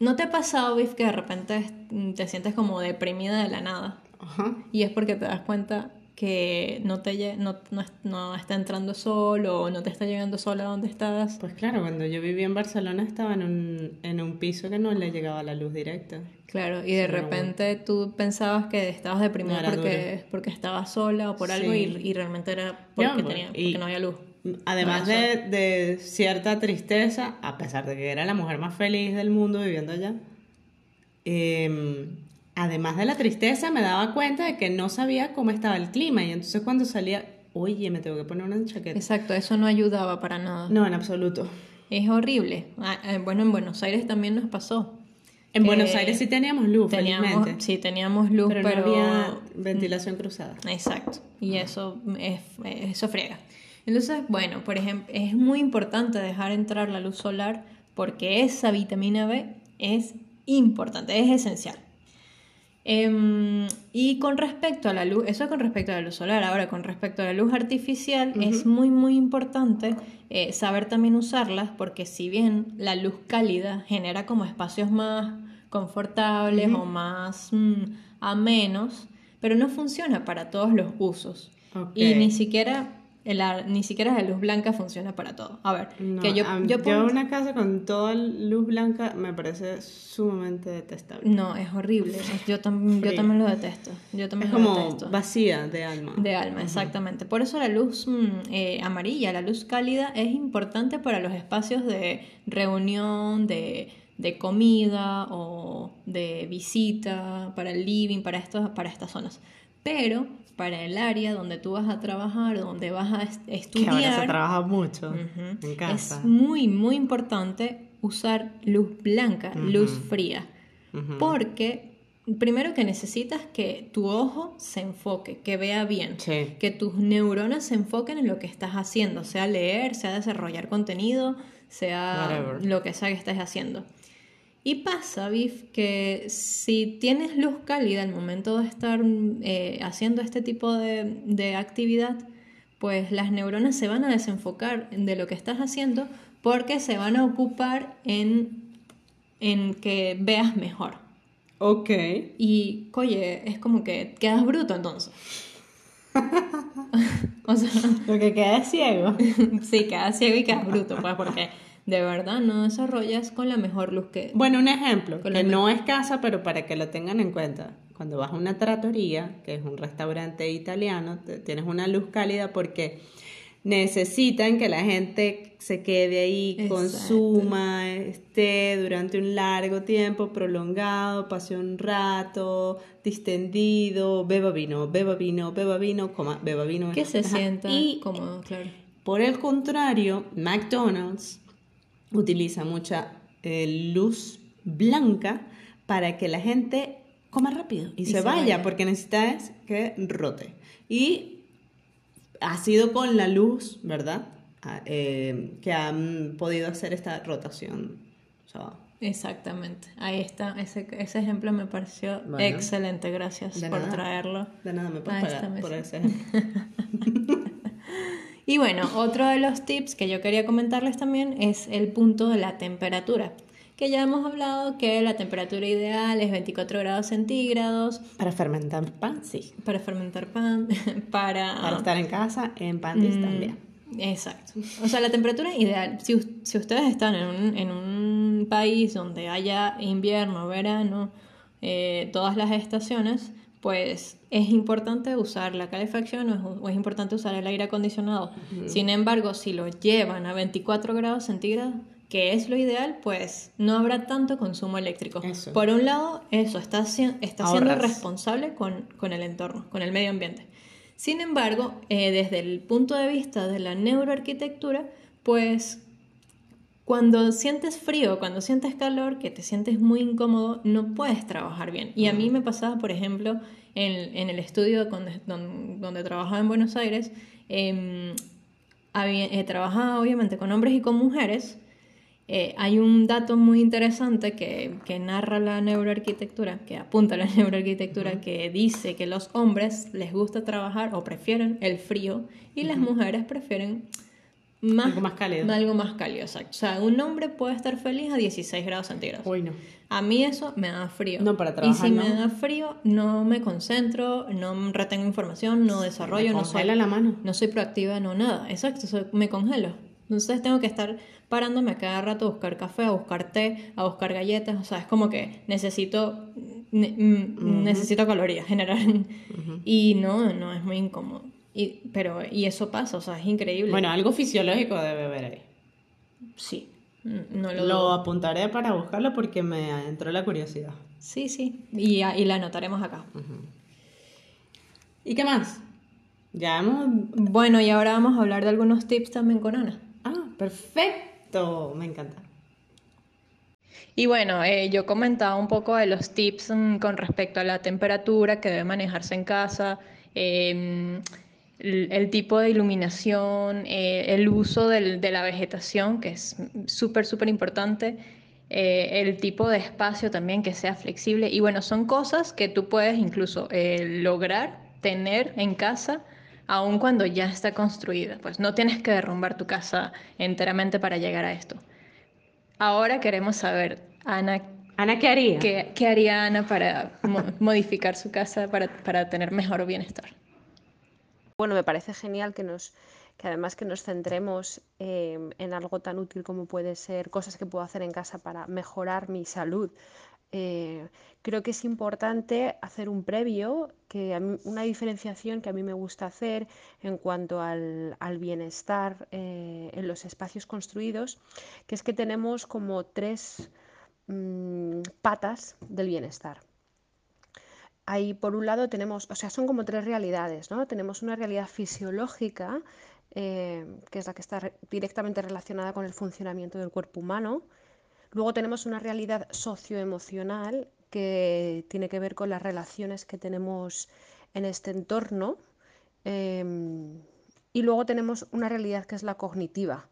¿no te ha pasado, Biff, que de repente te sientes como deprimida de la nada? Ajá. Y es porque te das cuenta que no, te, no, no, no está entrando sol o no te está llegando sol a donde estás. Pues claro, cuando yo vivía en Barcelona estaba en un, en un piso que no le llegaba la luz directa. Claro, y de bueno, repente tú pensabas que estabas deprimida No porque, porque estabas sola o por algo y, y realmente era porque, tenía, y- porque no había luz. Además había de, de cierta tristeza, a pesar de que era la mujer más feliz del mundo viviendo allá, eh, además de la tristeza me daba cuenta de que no sabía cómo estaba el clima y entonces cuando salía, oye, me tengo que poner una chaqueta. Exacto, eso no ayudaba para nada. No, en absoluto. Es horrible. Ah, eh, Bueno, en Buenos Aires también nos pasó. En Buenos Aires sí teníamos luz, Teníamos, felizmente, sí, teníamos luz, pero, pero... no había ventilación cruzada. Exacto, y eso, es, eso friega. Entonces, bueno, por ejemplo, es muy importante dejar entrar la luz solar porque esa vitamina B es importante, es esencial. Em, y con respecto a la luz, eso es con respecto a la luz solar, ahora con respecto a la luz artificial, es muy, muy importante eh, saber también usarlas porque si bien la luz cálida genera como espacios más confortables o más mm, amenos, pero no funciona para todos los usos. Y ni siquiera, la, ni siquiera la luz blanca funciona para todo. A ver, No, que yo, yo yo pongo- una casa con toda luz blanca me parece sumamente detestable. No, es horrible. Yo, tam- yo también lo detesto. Yo también Es lo como detesto. vacía de alma. De alma, exactamente. Por eso la luz mm, eh, amarilla, la luz cálida, es importante para los espacios de reunión, de, de comida o de visita, para el living, para, estos, para estas zonas. Pero para el área donde tú vas a trabajar, donde vas a est- Que ahora se estudiar, trabaja mucho en casa. Es muy, muy importante usar luz blanca, luz fría. Porque primero que necesitas que tu ojo se enfoque, que vea bien, Sí. que tus neuronas se enfoquen en lo que estás haciendo, sea leer, sea desarrollar contenido, sea Whatever. lo que sea que estés haciendo. Y pasa, Biff, que si tienes luz cálida al momento de estar eh, haciendo este tipo de, de actividad, pues las neuronas se van a desenfocar de lo que estás haciendo porque se van a ocupar en, en que veas mejor. Ok. Y, oye, es como que quedas bruto entonces. o sea, Lo que queda es ciego. sí, quedas ciego y quedas bruto, pues porque de verdad no desarrollas con la mejor luz que... Bueno, un ejemplo, que no es casa, pero para que lo tengan en cuenta. Cuando vas a una trattoria, que es un restaurante italiano, tienes una luz cálida porque necesitan que la gente se quede ahí, Exacto. consuma, esté durante un largo tiempo, prolongado, pase un rato, distendido, beba vino, beba vino, beba vino, coma, beba vino. Que se sienta Y cómodo, claro. por el contrario, McDonald's utiliza mucha eh, luz blanca para que la gente coma rápido y, Y se, se vaya, vaya. porque necesita es que rote. Y ha sido con la luz, ¿verdad? Ah, eh, que han podido hacer esta rotación. O sea, Exactamente. Ahí está. Ese, ese ejemplo me pareció Bueno. excelente. Gracias por nada. traerlo. de nada me puedes pagar por ese ejemplo. Y bueno, otro de los tips que yo quería comentarles también es el punto de la temperatura. Que ya hemos hablado que la temperatura ideal es 24 grados centígrados Para fermentar pan, sí. para fermentar pan, para... Para estar en casa, en panties Mm, también. Exacto. O sea, la temperatura ideal, si ustedes están en un, en un país donde haya invierno, verano, eh, todas las estaciones, pues es importante usar la calefacción o es, o es importante usar el aire acondicionado. Sin embargo, si lo llevan a 24 grados centígrados, que es lo ideal, pues no habrá tanto consumo eléctrico. Eso. Por un lado, eso está, está siendo responsable con, con el entorno, con el medio ambiente. Sin embargo, eh, desde el punto de vista de la neuroarquitectura, pues cuando sientes frío, cuando sientes calor, que te sientes muy incómodo, no puedes trabajar bien. Y a mí me pasaba, por ejemplo, en, en el estudio donde, donde, trabajaba en Buenos Aires, em, había, eh, trabajaba obviamente con hombres y con mujeres. Eh, hay un dato muy interesante que, que narra la neuroarquitectura, que apunta a la neuroarquitectura, que dice que los hombres les gusta trabajar o prefieren el frío y las mujeres prefieren más, Algo más cálido. Algo más cálido, exacto. O sea, un hombre puede estar feliz a 16 grados centígrados. Uy, no. A mí eso me da frío. No, para Y trabajar, si no. me da frío, no me concentro, no retengo información, no desarrollo, no soy, la mano. no soy proactiva, no nada. Exacto, soy- me congelo. Entonces tengo que estar parándome a cada rato a buscar café, a buscar té, a buscar galletas. O sea, es como que necesito, ne- mm, necesito calorías generar. Y no, no, es muy incómodo. Y, pero, y eso pasa, o sea, es increíble. Bueno, algo fisiológico debe haber ahí. sí, no lo, Lo apuntaré para buscarlo porque me entró la curiosidad. Sí, sí, y, y la anotaremos acá. ¿Y qué más? Ya hemos... Bueno, y ahora vamos a hablar de algunos tips también con Ana. Ah, perfecto. Me encanta. Y bueno, eh, yo comentaba un poco de los tips mm, con respecto a la temperatura que debe manejarse en casa, em, el, el tipo de iluminación, eh, el uso del- de la vegetación, que es súper, súper importante, eh, el tipo de espacio también que sea flexible. Y bueno, son cosas que tú puedes incluso eh, lograr tener en casa aun cuando ya está construida. Pues no tienes que derrumbar tu casa enteramente para llegar a esto. Ahora queremos saber, Ana, Ana, ¿qué haría? ¿qué, qué haría Ana para mo- modificar su casa para, para tener mejor bienestar? Bueno, me parece genial que nos, que además que nos centremos eh, en algo tan útil como puede ser cosas que puedo hacer en casa para mejorar mi salud. Eh, creo que es importante hacer un previo, que a una diferenciación que a mí me gusta hacer en cuanto al, al bienestar eh, en los espacios construidos, que es que tenemos como tres mm, patas del bienestar. Ahí por un lado tenemos, o sea, son como tres realidades, ¿no? Tenemos una realidad fisiológica, eh, que es la que está re- directamente relacionada con el funcionamiento del cuerpo humano. Luego tenemos una realidad socioemocional que tiene que ver con las relaciones que tenemos en este entorno. em, y luego tenemos una realidad que es la cognitiva,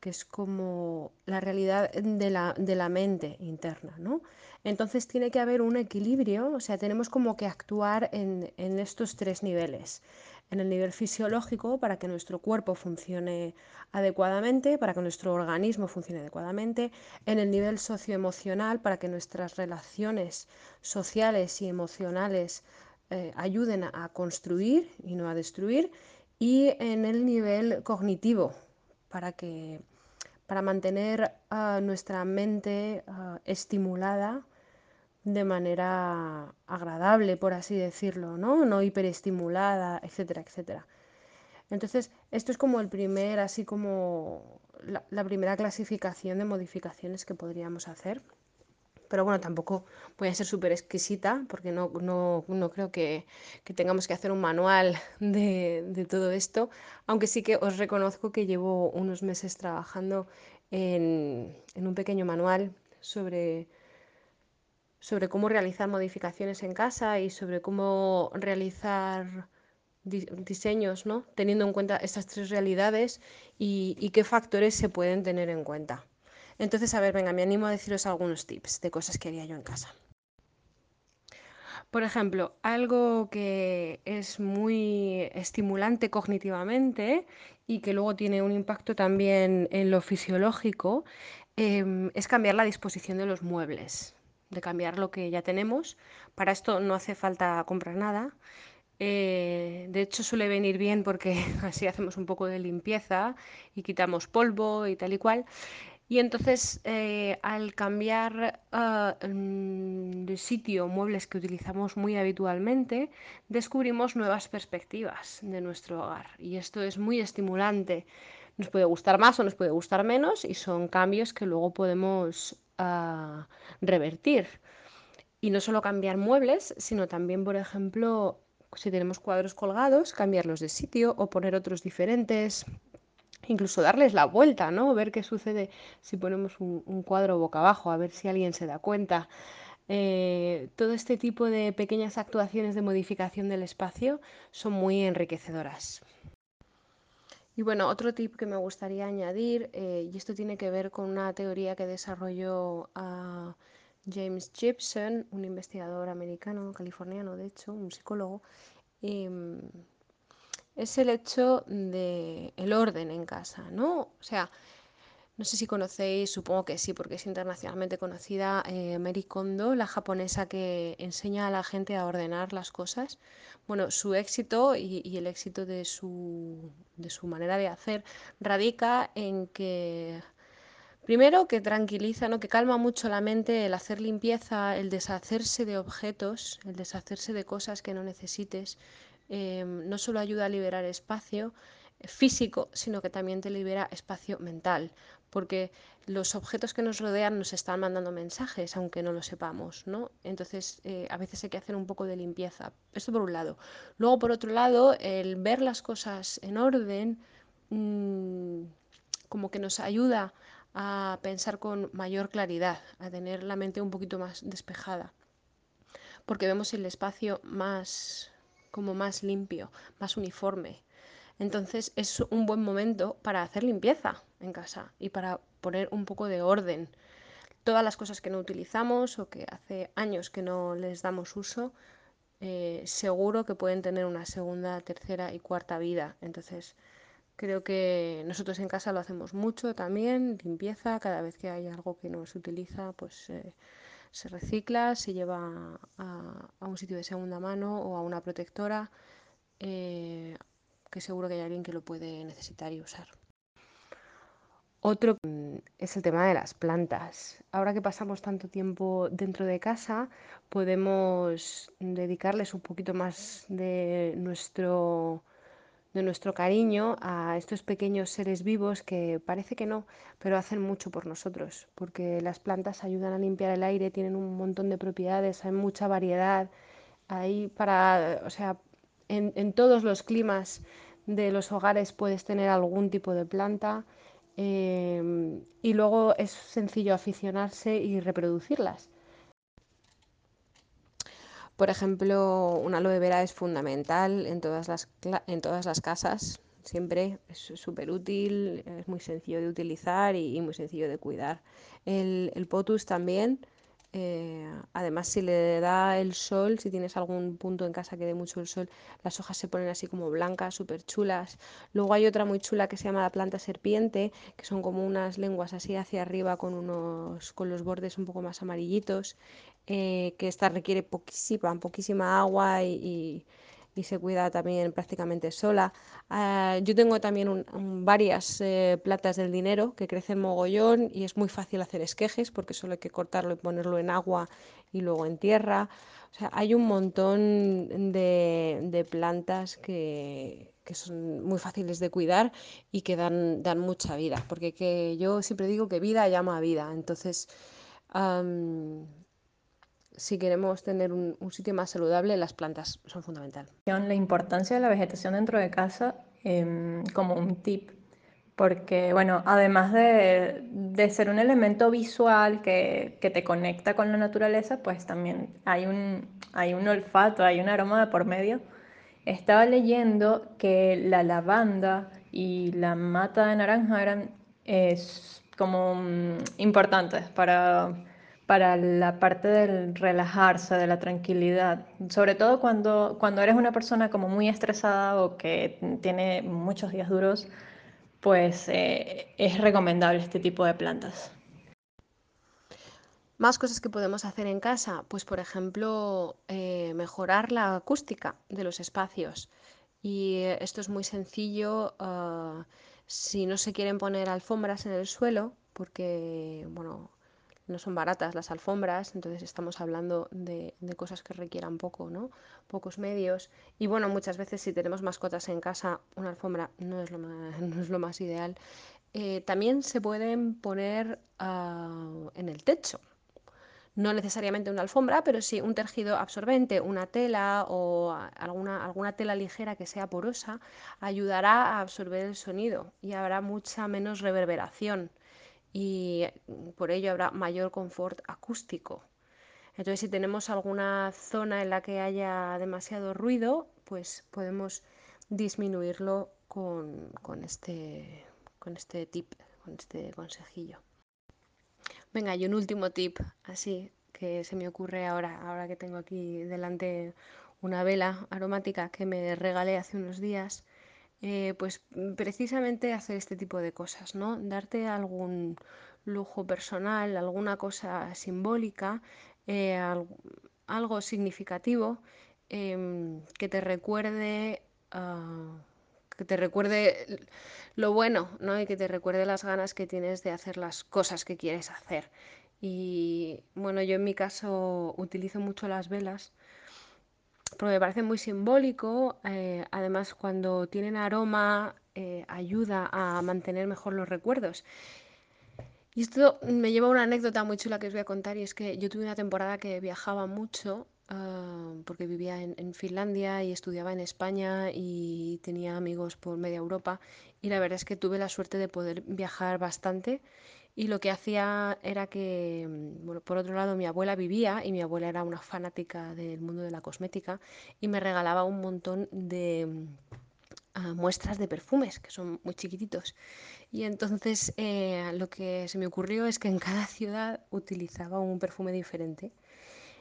que es como la realidad de la, de la mente interna, ¿no? Entonces tiene que haber un equilibrio, o sea, tenemos como que actuar en, en estos tres niveles. En el nivel fisiológico, para que nuestro cuerpo funcione adecuadamente, para que nuestro organismo funcione adecuadamente. En el nivel socioemocional, para que nuestras relaciones sociales y emocionales eh, ayuden a, a construir y no a destruir. Y en el nivel cognitivo, para que para mantener ah, nuestra mente ah, estimulada de manera agradable, por así decirlo, ¿no? No hiperestimulada, etcétera, etcétera. Entonces, esto es como el primer, así como la, primera clasificación de modificaciones que podríamos hacer. Pero bueno, tampoco voy a ser súper exquisita porque no, creo que, tengamos que hacer un manual de, todo esto, aunque sí que os reconozco que llevo unos meses trabajando en, un pequeño manual sobre, sobre cómo realizar modificaciones en casa y sobre cómo realizar diseños, ¿no? Teniendo en cuenta estas tres realidades y, qué factores se pueden tener en cuenta. Entonces, a ver, venga, me animo a deciros algunos tips de cosas que haría yo en casa. Por ejemplo, algo que es muy estimulante cognitivamente y que luego tiene un impacto también en lo fisiológico em, es cambiar la disposición de los muebles, de cambiar lo que ya tenemos. Para esto no hace falta comprar nada, eh, de hecho, suele venir bien porque así hacemos un poco de limpieza y quitamos polvo y tal y cual. Y entonces, eh, al cambiar mm, de sitio muebles que utilizamos muy habitualmente, descubrimos nuevas perspectivas de nuestro hogar. Y esto es muy estimulante. Nos puede gustar más o nos puede gustar menos y son cambios que luego podemos ah, revertir. Y no solo cambiar muebles, sino también, por ejemplo, si tenemos cuadros colgados, cambiarlos de sitio o poner otros diferentes, incluso darles la vuelta, ¿no? Ver qué sucede si ponemos un, cuadro boca abajo, a ver si alguien se da cuenta. Eh, todo este tipo de pequeñas actuaciones de modificación del espacio son muy enriquecedoras. Y bueno, otro tip que me gustaría añadir, eh, y esto tiene que ver con una teoría que desarrolló a James Gibson, un investigador americano, californiano de hecho, un psicólogo, em, es el hecho de el orden en casa, ¿no? O sea, no sé si conocéis, supongo que sí, porque es internacionalmente conocida, eh, Mary Kondo, la japonesa que enseña a la gente a ordenar las cosas. Bueno, su éxito y, y el éxito de su, de su manera de hacer radica en que Primero, que tranquiliza, ¿no? que calma mucho la mente el hacer limpieza, el deshacerse de objetos, el deshacerse de cosas que no necesites. Em, no solo ayuda a liberar espacio físico, sino que también te libera espacio mental, porque los objetos que nos rodean nos están mandando mensajes, aunque no lo sepamos, ¿no? Entonces, eh, a veces hay que hacer un poco de limpieza. Esto por un lado. Luego, por otro lado, el ver las cosas en orden, mm, como que nos ayuda a pensar con mayor claridad, a tener la mente un poquito más despejada, porque vemos el espacio más como más limpio, más uniforme. Entonces es un buen momento para hacer limpieza en casa y para poner un poco de orden. Todas las cosas que no utilizamos o que hace años que no les damos uso, eh, seguro que pueden tener una segunda, tercera y cuarta vida. Entonces Creo que nosotros en casa lo hacemos mucho también, limpieza, cada vez que hay algo que no se utiliza, pues eh, se recicla, se lleva a, un sitio de segunda mano o a una protectora, eh, que seguro que hay alguien que lo puede necesitar y usar. Otro mm, es el tema de las plantas. Ahora que pasamos tanto tiempo dentro de casa, podemos dedicarles un poquito más de nuestro de nuestro cariño a estos pequeños seres vivos que parece que no, pero hacen mucho por nosotros, porque las plantas ayudan a limpiar el aire, tienen un montón de propiedades, hay mucha variedad, hay para, o sea, en, todos los climas de los hogares puedes tener algún tipo de planta eh, y luego es sencillo aficionarse y reproducirlas. Por ejemplo, una aloe vera es fundamental en todas las, en todas las casas, siempre es súper útil, es muy sencillo de utilizar y, muy sencillo de cuidar. El, el potus también, eh, además si le da el sol, si tienes algún punto en casa que dé mucho el sol, las hojas se ponen así como blancas, súper chulas. Luego hay otra muy chula que se llama la planta serpiente, que son como unas lenguas así hacia arriba con, unos, con los bordes un poco más amarillitos. Eh, que esta requiere poquísima, poquísima agua y, se cuida también prácticamente sola. Ah, yo tengo también varias eh, plantas del dinero que crecen mogollón y es muy fácil hacer esquejes porque solo hay que cortarlo y ponerlo en agua y luego en tierra. O sea, hay un montón de, plantas que, que son muy fáciles de cuidar y que dan, dan mucha vida, porque que yo siempre digo que vida llama a vida, entonces si queremos tener un, sitio más saludable, las plantas son fundamentales. La importancia de la vegetación dentro de casa em, como un tip, porque bueno, además de, de ser un elemento visual que, que, te conecta con la naturaleza, pues también hay un, hay un olfato, hay un aroma de por medio. Estaba leyendo que la lavanda y la mata de naranja eran es, como mm, importantes para para la parte del relajarse, de la tranquilidad, sobre todo cuando, cuando eres una persona como muy estresada o que tiene muchos días duros, pues eh, es recomendable este tipo de plantas. Más cosas que podemos hacer en casa, pues por ejemplo, eh, mejorar la acústica de los espacios. Y eh, esto es muy sencillo ah, si no se quieren poner alfombras en el suelo, porque bueno, no son baratas las alfombras, entonces estamos hablando de, cosas que requieran poco, ¿no? Pocos medios. Y bueno, muchas veces si tenemos mascotas en casa, una alfombra no es lo más, no es lo más ideal. Eh, también se pueden poner ah, en el techo. No necesariamente una alfombra, pero sí un tejido absorbente, una tela o alguna, alguna tela ligera que sea porosa, ayudará a absorber el sonido y habrá mucha menos reverberación y mm, por ello habrá mayor confort acústico. Entonces, si tenemos alguna zona en la que haya demasiado ruido, pues podemos disminuirlo con, este, con este tip, con este consejillo. Venga, y un último tip, así que se me ocurre ahora, ahora que tengo aquí delante una vela aromática que me regalé hace unos días eh, pues mm, precisamente hacer este tipo de cosas, ¿no? Darte algún lujo personal, alguna cosa simbólica, eh, algo significativo em, que te recuerde ah, que te recuerde lo bueno, ¿no? Y que te recuerde las ganas que tienes de hacer las cosas que quieres hacer. Y bueno, yo en mi caso utilizo mucho las velas porque me parece muy simbólico. Eh, además, cuando tienen aroma, eh, ayuda a mantener mejor los recuerdos. Y esto me lleva a una anécdota muy chula que os voy a contar, y es que yo tuve una temporada que viajaba mucho, ah, porque vivía en, en, Finlandia y estudiaba en España y tenía amigos por media Europa, y la verdad es que tuve la suerte de poder viajar bastante y lo que hacía era que, mm, bueno, por otro lado, mi abuela vivía y mi abuela era una fanática del mundo de la cosmética y me regalaba un montón de mm, ah, muestras de perfumes, que son muy chiquititos. Y entonces eh, lo que se me ocurrió es que en cada ciudad utilizaba un perfume diferente.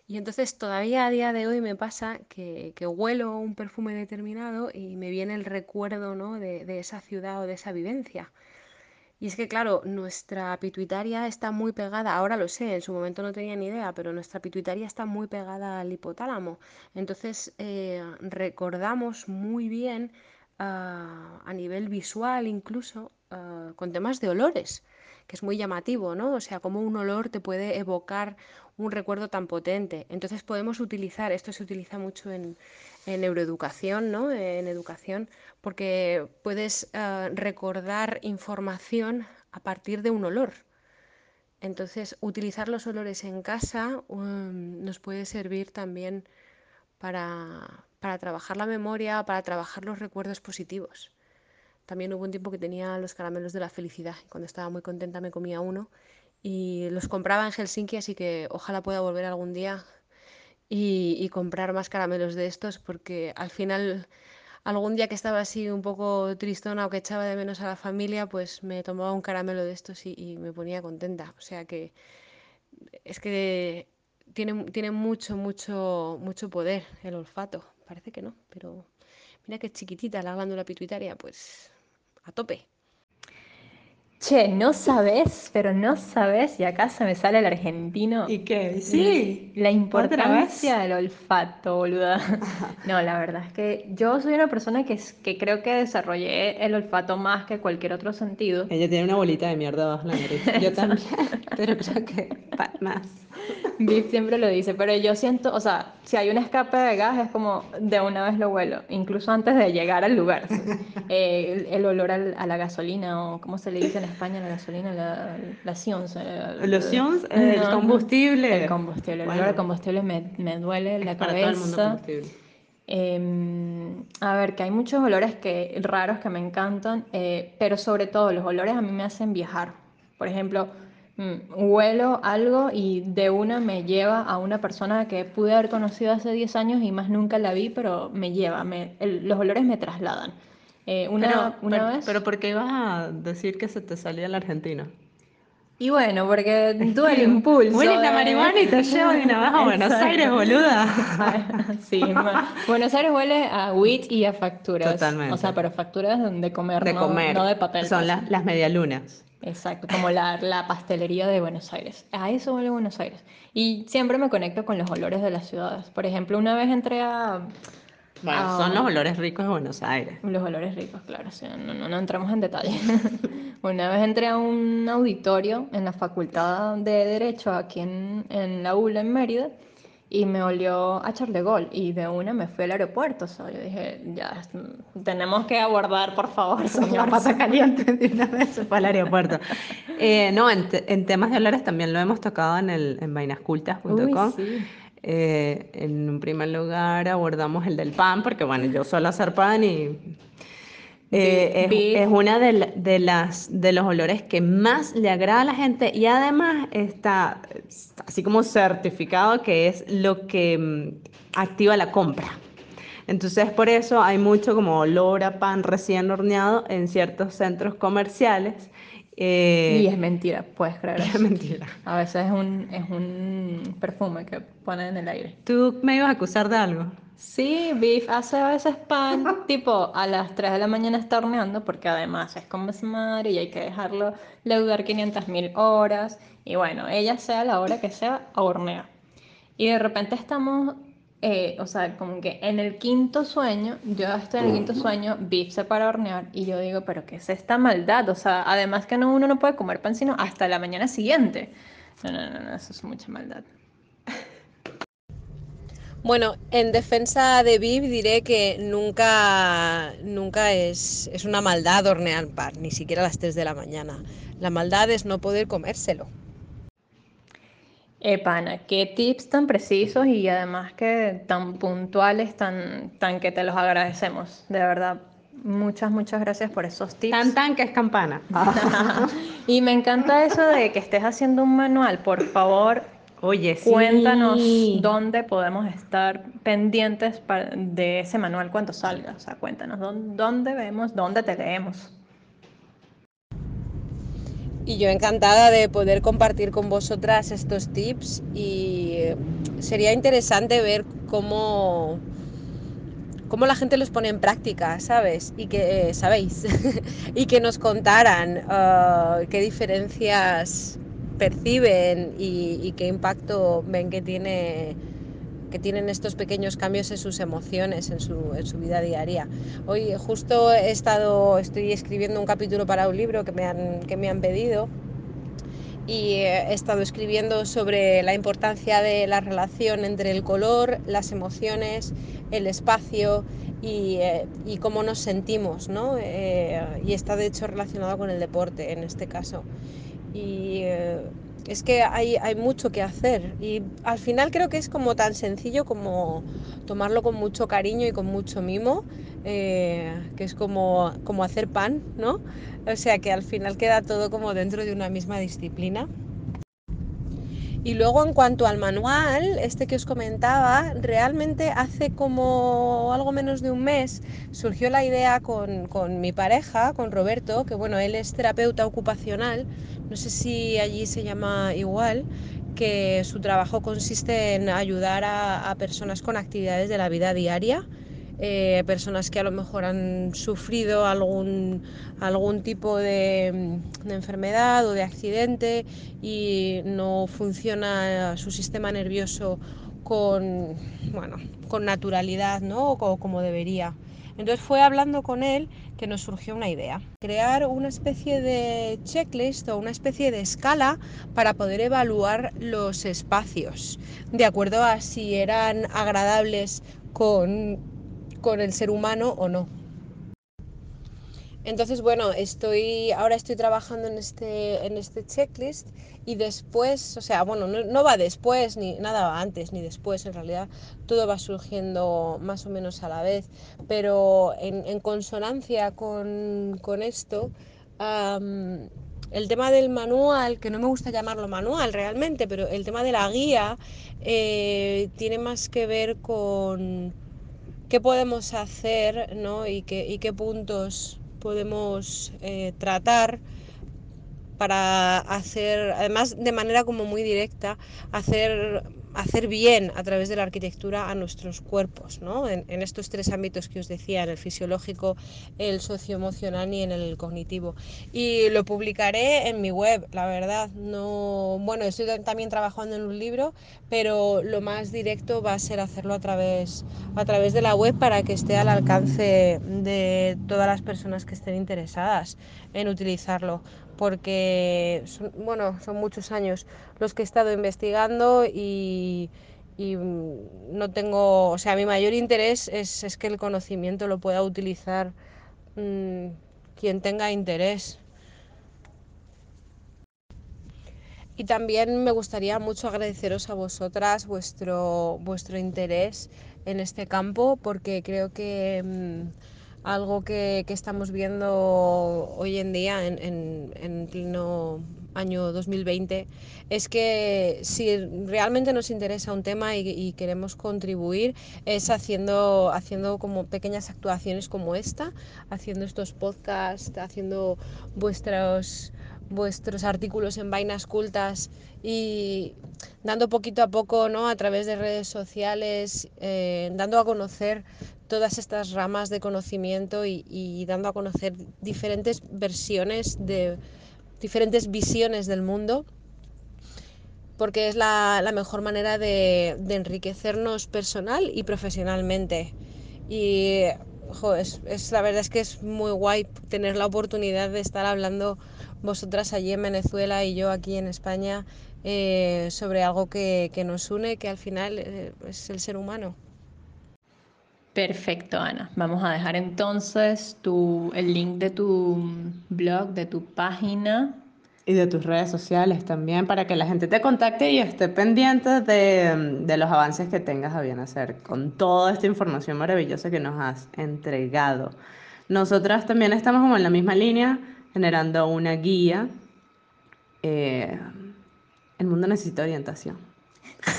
Y entonces todavía a día de hoy me pasa que, que huelo un perfume determinado y me viene el recuerdo ¿no? de, de esa ciudad o de esa vivencia. Y es que, claro, nuestra pituitaria está muy pegada, ahora lo sé, en su momento no tenía ni idea, pero nuestra pituitaria está muy pegada al hipotálamo. Entonces, eh, recordamos muy bien ah, a nivel visual incluso ah, con temas de olores, que es muy llamativo, ¿no? O sea, como un olor te puede evocar un recuerdo tan potente. Entonces podemos utilizar, esto se utiliza mucho en, en neuroeducación, ¿no? En educación, porque puedes eh, recordar información a partir de un olor. Entonces, utilizar los olores en casa um, nos puede servir también para, para, trabajar la memoria, para trabajar los recuerdos positivos. También hubo un tiempo que tenía los caramelos de la felicidad. Cuando estaba muy contenta me comía uno y los compraba en Helsinki, así que ojalá pueda volver algún día y, comprar más caramelos de estos porque al final algún día que estaba así un poco tristona o que echaba de menos a la familia, pues me tomaba un caramelo de estos y, me ponía contenta. O sea que es que tiene, tiene mucho, mucho, mucho poder el olfato. Parece que no, pero mira que chiquitita la glándula pituitaria, pues a tope. Che, no sabes, pero no sabes, y acá se me sale el argentino. ¿Y qué? Sí. La importancia del olfato, boluda. No, la verdad es que yo soy una persona que, que creo que desarrollé el olfato más que cualquier otro sentido. Ella tiene una bolita de mierda bajo la nariz. Yo también, pero creo que más. Biff siempre lo dice, pero yo siento, o sea, si hay un escape de gas es como de una vez lo huelo, incluso antes de llegar al lugar. Eh, el, el olor al- a la gasolina, o ¿cómo se le dice en España la gasolina? La, la sions. eh, Los sions, el no, combustible. El combustible, el Bueno. olor al combustible me, me duele la Para cabeza. todo el mundo combustible. Em, a ver, que hay muchos olores que, raros que me encantan, eh, pero sobre todo los olores a mí me hacen viajar. Por ejemplo, huelo algo y de una me lleva a una persona que pude haber conocido hace 10 años y más nunca la vi, pero me lleva, me- el- los olores me trasladan. Eh, una, pero, una pero, vez... pero ¿por qué ibas a decir que se te salía la Argentina? y bueno, porque tuve el impulso. Hueles la de- marihuana y te llevo de una vez a Buenos. Aires, boluda. sí, Buenos Aires huele a wheat y a facturas. Totalmente. O sea, pero facturas de comer, De no, comer. no de papel. Son pues. las, las medialunas. Exacto, como la, la pastelería de Buenos Aires. A eso huele Buenos Aires. Y siempre me conecto con los olores de las ciudades. Por ejemplo, una vez entré a... Bueno, Ah. son los olores ricos de Buenos Aires. Los olores ricos, claro, sí, no, no, no entramos en detalle. Una vez entré a un auditorio en la Facultad de Derecho aquí en, en la ULA en Mérida y me olió a Charles de Gaulle y de una me fui al aeropuerto. O sea, yo dije, ya, tenemos que abordar, por favor, señor. pata caliente de una vez se fue al aeropuerto. Eh, no, en, en temas de olores también lo hemos tocado en, el, en vainascultas.com. Sí. Eh, en un primer lugar abordamos el del pan, porque bueno, yo suelo hacer pan y eh, es, es una de, la- de las, de los olores que más le agrada a la gente y además está así como certificado que es lo que mm, activa la compra. Entonces por eso hay mucho como olor a pan recién horneado en ciertos centros comerciales. Eh, Y es mentira, puedes creer es mentira. A veces es un, es un perfume que ponen en el aire. ¿Tú me ibas a acusar de algo? Sí, Beef hace a veces pan, tipo a las 3 de la mañana está horneando, porque además es con madre y hay que dejarlo leudar 500 mil horas. Y bueno, ella sea la hora que sea, hornea. Y de repente estamos, eh, o sea, como que en el quinto sueño, yo estoy en el quinto sueño, Beef se para a hornear y yo digo, pero ¿qué es esta maldad? O sea, además que no, uno no puede comer pan sino hasta la mañana siguiente. No, no, no, no, eso es mucha maldad. Bueno, en defensa de Viv diré que nunca, nunca es, es una maldad hornear pan, ni siquiera a las 3 de la mañana. La maldad es no poder comérselo. Eh, pana, qué tips tan precisos y además que tan puntuales, tan, tan que te los agradecemos. De verdad, muchas, muchas gracias por esos tips. Tan tan que es campana. y me encanta eso de que estés haciendo un manual. Por favor, Oye, sí. cuéntanos dónde podemos estar pendientes de ese manual cuando salga. O sea, cuéntanos dónde, dónde vemos, dónde te leemos. Y yo encantada de poder compartir con vosotras estos tips y sería interesante ver cómo, cómo la gente los pone en práctica, ¿sabes? Y que, eh, ¿sabéis? y que nos contaran ah, qué diferencias perciben y qué impacto ven que tiene que tienen estos pequeños cambios en sus emociones, en su, en su vida diaria. Hoy justo he estado, estoy escribiendo un capítulo para un libro que me han, que me han pedido y he estado escribiendo sobre la importancia de la relación entre el color, las emociones, el espacio y, eh, y cómo nos sentimos, ¿no? Eh, y está de hecho relacionado con el deporte en este caso. Y eh, es que hay, hay mucho que hacer y al final creo que es como tan sencillo como tomarlo con mucho cariño y con mucho mimo, eh, que es como, como hacer pan, ¿no? O sea que al final queda todo como dentro de una misma disciplina. Y luego en cuanto al manual, este que os comentaba, realmente hace como algo menos de un mes surgió la idea con, con mi pareja, con Roberto, que bueno, él es terapeuta ocupacional, no sé si allí se llama igual, que su trabajo consiste en ayudar a, personas con actividades de la vida diaria, eh, personas que a lo mejor han sufrido algún, algún tipo de, de enfermedad o de accidente y no funciona su sistema nervioso con, bueno, con naturalidad ¿no? o co- como debería. Entonces fue hablando con él que nos surgió una idea, crear una especie de checklist o una especie de escala para poder evaluar los espacios, de acuerdo a si eran agradables con, con el ser humano o no. Entonces, bueno, estoy, ahora estoy trabajando en este, en este checklist y después, o sea, bueno, no, va después, ni nada va antes ni después, en realidad todo va surgiendo más o menos a la vez, pero en, consonancia con, esto, el tema del manual, que no me gusta llamarlo manual realmente, pero el tema de la guía eh, tiene más que ver con qué podemos hacer ¿no? y, qué, y qué puntos podemos eh, tratar para hacer, además de manera como muy directa, hacer hacer bien a través de la arquitectura a nuestros cuerpos, ¿no? en, estos tres ámbitos que os decía, en el fisiológico, el socioemocional y en el cognitivo. Y lo publicaré en mi web, la verdad. No, bueno, estoy también trabajando en un libro, pero lo más directo va a ser hacerlo a través, a través de la web para que esté al alcance de todas las personas que estén interesadas en utilizarlo porque son, bueno, son muchos años los que he estado investigando y, mm, no tengo, o sea, mi mayor interés es, que el conocimiento lo pueda utilizar mm, quien tenga interés. Y también me gustaría mucho agradeceros a vosotras vuestro, vuestro interés en este campo porque creo que... Mm, algo que, estamos viendo hoy en día en, en, pleno año 2020 es que si realmente nos interesa un tema y, queremos contribuir es haciendo, haciendo como pequeñas actuaciones como esta, haciendo estos podcasts, haciendo vuestros vuestros artículos en vainas cultas y dando poquito a poco ¿no? a través de redes sociales, eh, dando a conocer todas estas ramas de conocimiento y, dando a conocer diferentes versiones de diferentes visiones del mundo porque es la, mejor manera de, enriquecernos personal y profesionalmente y es, la verdad es que es muy guay tener la oportunidad de estar hablando vosotras allí en Venezuela y yo aquí en España eh, sobre algo que, nos une, que al final eh, es el ser humano. Perfecto, Ana. Vamos a dejar entonces el link de tu blog, de tu página. Y de tus redes sociales también, para que la gente te contacte y esté pendiente de, de los avances que tengas a bien hacer con toda esta información maravillosa que nos has entregado. Nosotras también estamos como en la misma línea, generando una guía. Eh, el mundo necesita orientación.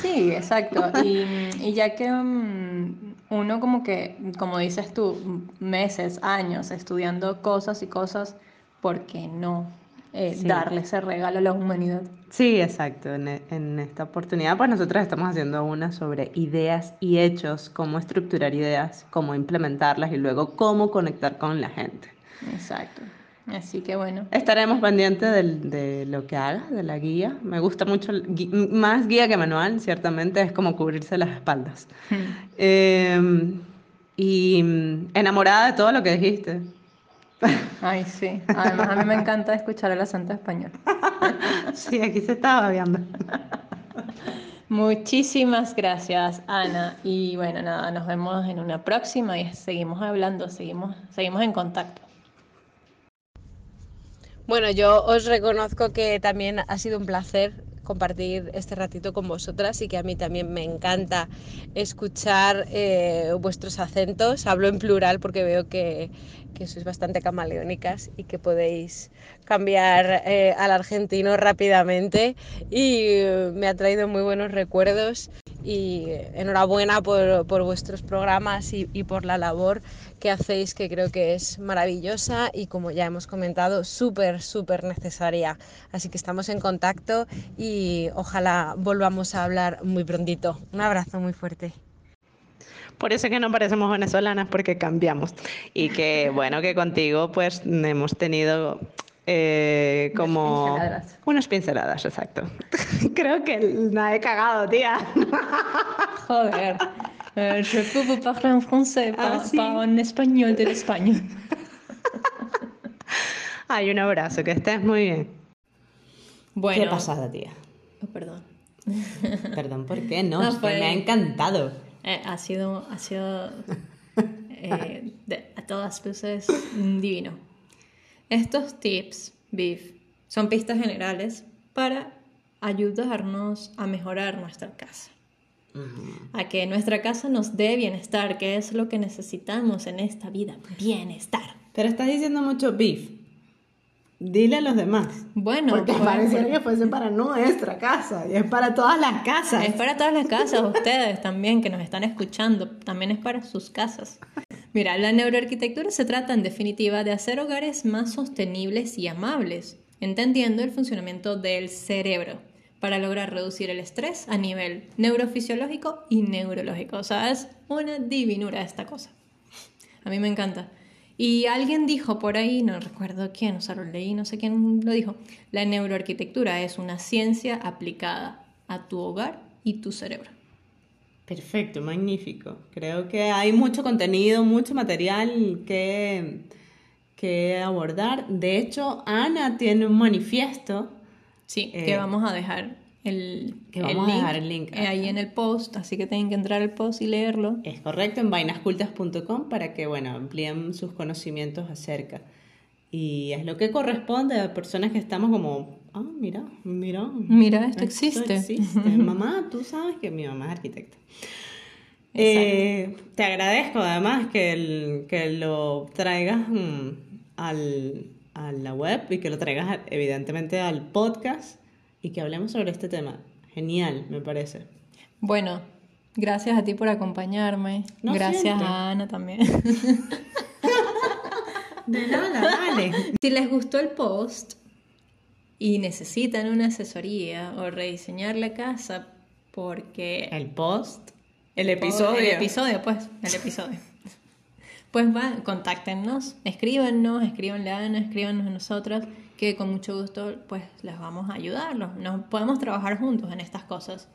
Sí, exacto. Y, ya que mm, uno como que, como dices tú, meses, años estudiando cosas y cosas, ¿por qué no eh, darle ese regalo a la humanidad? Sí, exacto. En, en, esta oportunidad, pues nosotros estamos haciendo una sobre ideas y hechos, cómo estructurar ideas, cómo implementarlas y luego cómo conectar con la gente. Exacto. Así que bueno. Estaremos pendientes de, lo que hagas, de la guía. Me gusta mucho, más guía que manual, ciertamente, es como cubrirse las espaldas. Em, y enamorada de todo lo que dijiste. Ay, sí. Además, a mí me encanta escuchar el acento español. sí, aquí se estaba viendo. Muchísimas gracias, Ana. Y bueno, nada, nos vemos en una próxima y seguimos hablando, seguimos, seguimos en contacto. Bueno, yo os reconozco que también ha sido un placer compartir este ratito con vosotras y que a mí también me encanta escuchar eh, vuestros acentos. Hablo en plural porque veo que, que sois bastante camaleónicas y que podéis cambiar eh, al argentino rápidamente. Y eh, me ha traído muy buenos recuerdos y enhorabuena por, por vuestros programas y, y, por la labor que hacéis que creo que es maravillosa y como ya hemos comentado súper súper necesaria. Así que estamos en contacto y ojalá volvamos a hablar muy prontito. Un abrazo muy fuerte por eso es que no parecemos venezolanas, porque cambiamos. Y que bueno, que contigo pues hemos tenido eh, como unas pinceladas. unas pinceladas, exacto. Creo que la he cagado, tía. Joder. Euh, je peux vous parler en français, Ah, pas, sí. pas en español del español. Ay, un abrazo, que estés muy bien. Bueno. ¿Qué pasada, tía? Oh, perdón. Perdón, ¿por qué no? No, Es que me ha encantado. Eh, ha sido, ha sido eh, de- a todas luces divino. Estos tips, Beef, son pistas generales para ayudarnos a mejorar nuestra casa. A que nuestra casa nos dé bienestar, que es lo que necesitamos en esta vida. Bienestar. Pero estás diciendo mucho beef. Dile a los demás. Bueno, Porque pues, pareciera que fuese para nuestra casa y es para todas las casas. Es para todas las casas, ustedes también que nos están escuchando, también es para sus casas. Mira, la neuroarquitectura se trata en definitiva de hacer hogares más sostenibles y amables, entendiendo el funcionamiento del cerebro para lograr reducir el estrés a nivel neurofisiológico y neurológico. O sea, es una divinura esta cosa. A mí me encanta. Y alguien dijo por ahí, no recuerdo quién, o sea, lo leí, no sé quién lo dijo, la neuroarquitectura es una ciencia aplicada a tu hogar y tu cerebro. Perfecto, magnífico. Creo que hay mucho contenido, mucho material que, que abordar. De hecho, Ana tiene un manifiesto. Sí, Eh, que vamos a dejar el, que vamos a dejar el link ahí en el post, así que tienen que entrar al post y leerlo. Es correcto, en vainascultas.com para que, bueno, amplíen sus conocimientos acerca. Y es lo que corresponde a personas que estamos como, ah, mira, mira. Mira, esto existe. existe. mamá, tú sabes que mi mamá es arquitecta. Eh, te agradezco además que, el- que lo traigas mm, al, a la web y que lo traigas evidentemente al podcast y que hablemos sobre este tema. Genial, me parece. Bueno, gracias a ti por acompañarme. No gracias a Ana también. De nada, vale. Si les gustó el post y necesitan una asesoría o rediseñar la casa porque... El post. El episodio. El episodio, pues, el episodio. Pues va, contáctenos, escríbanos, escríbanle a Ana, escríbanos a nosotras, que con mucho gusto pues les vamos a ayudar. Nos, podemos trabajar juntos en estas cosas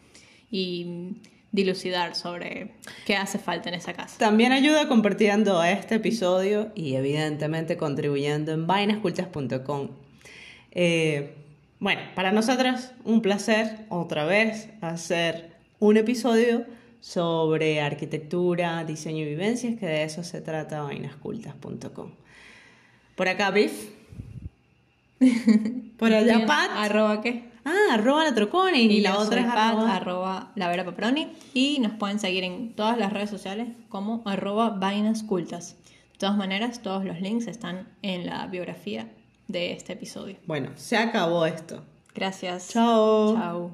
y dilucidar sobre qué hace falta en esa casa. También ayuda compartiendo este episodio y evidentemente contribuyendo en vainascultas.com. Eh, bueno, para nosotras un placer otra vez hacer un episodio sobre arquitectura, diseño y vivencias, que de eso se trata vainascultas.com. Por acá, Biff. Por allá, Pat. Arroba qué. Ah, arroba la Troconi. Y, la otra es Pat, arroba... arroba la Vera Paproni. Y nos pueden seguir en todas las redes sociales como arroba vainas cultas. De todas maneras, todos los links están en la biografía de este episodio. Bueno, se acabó esto. Gracias. Chao. Chao.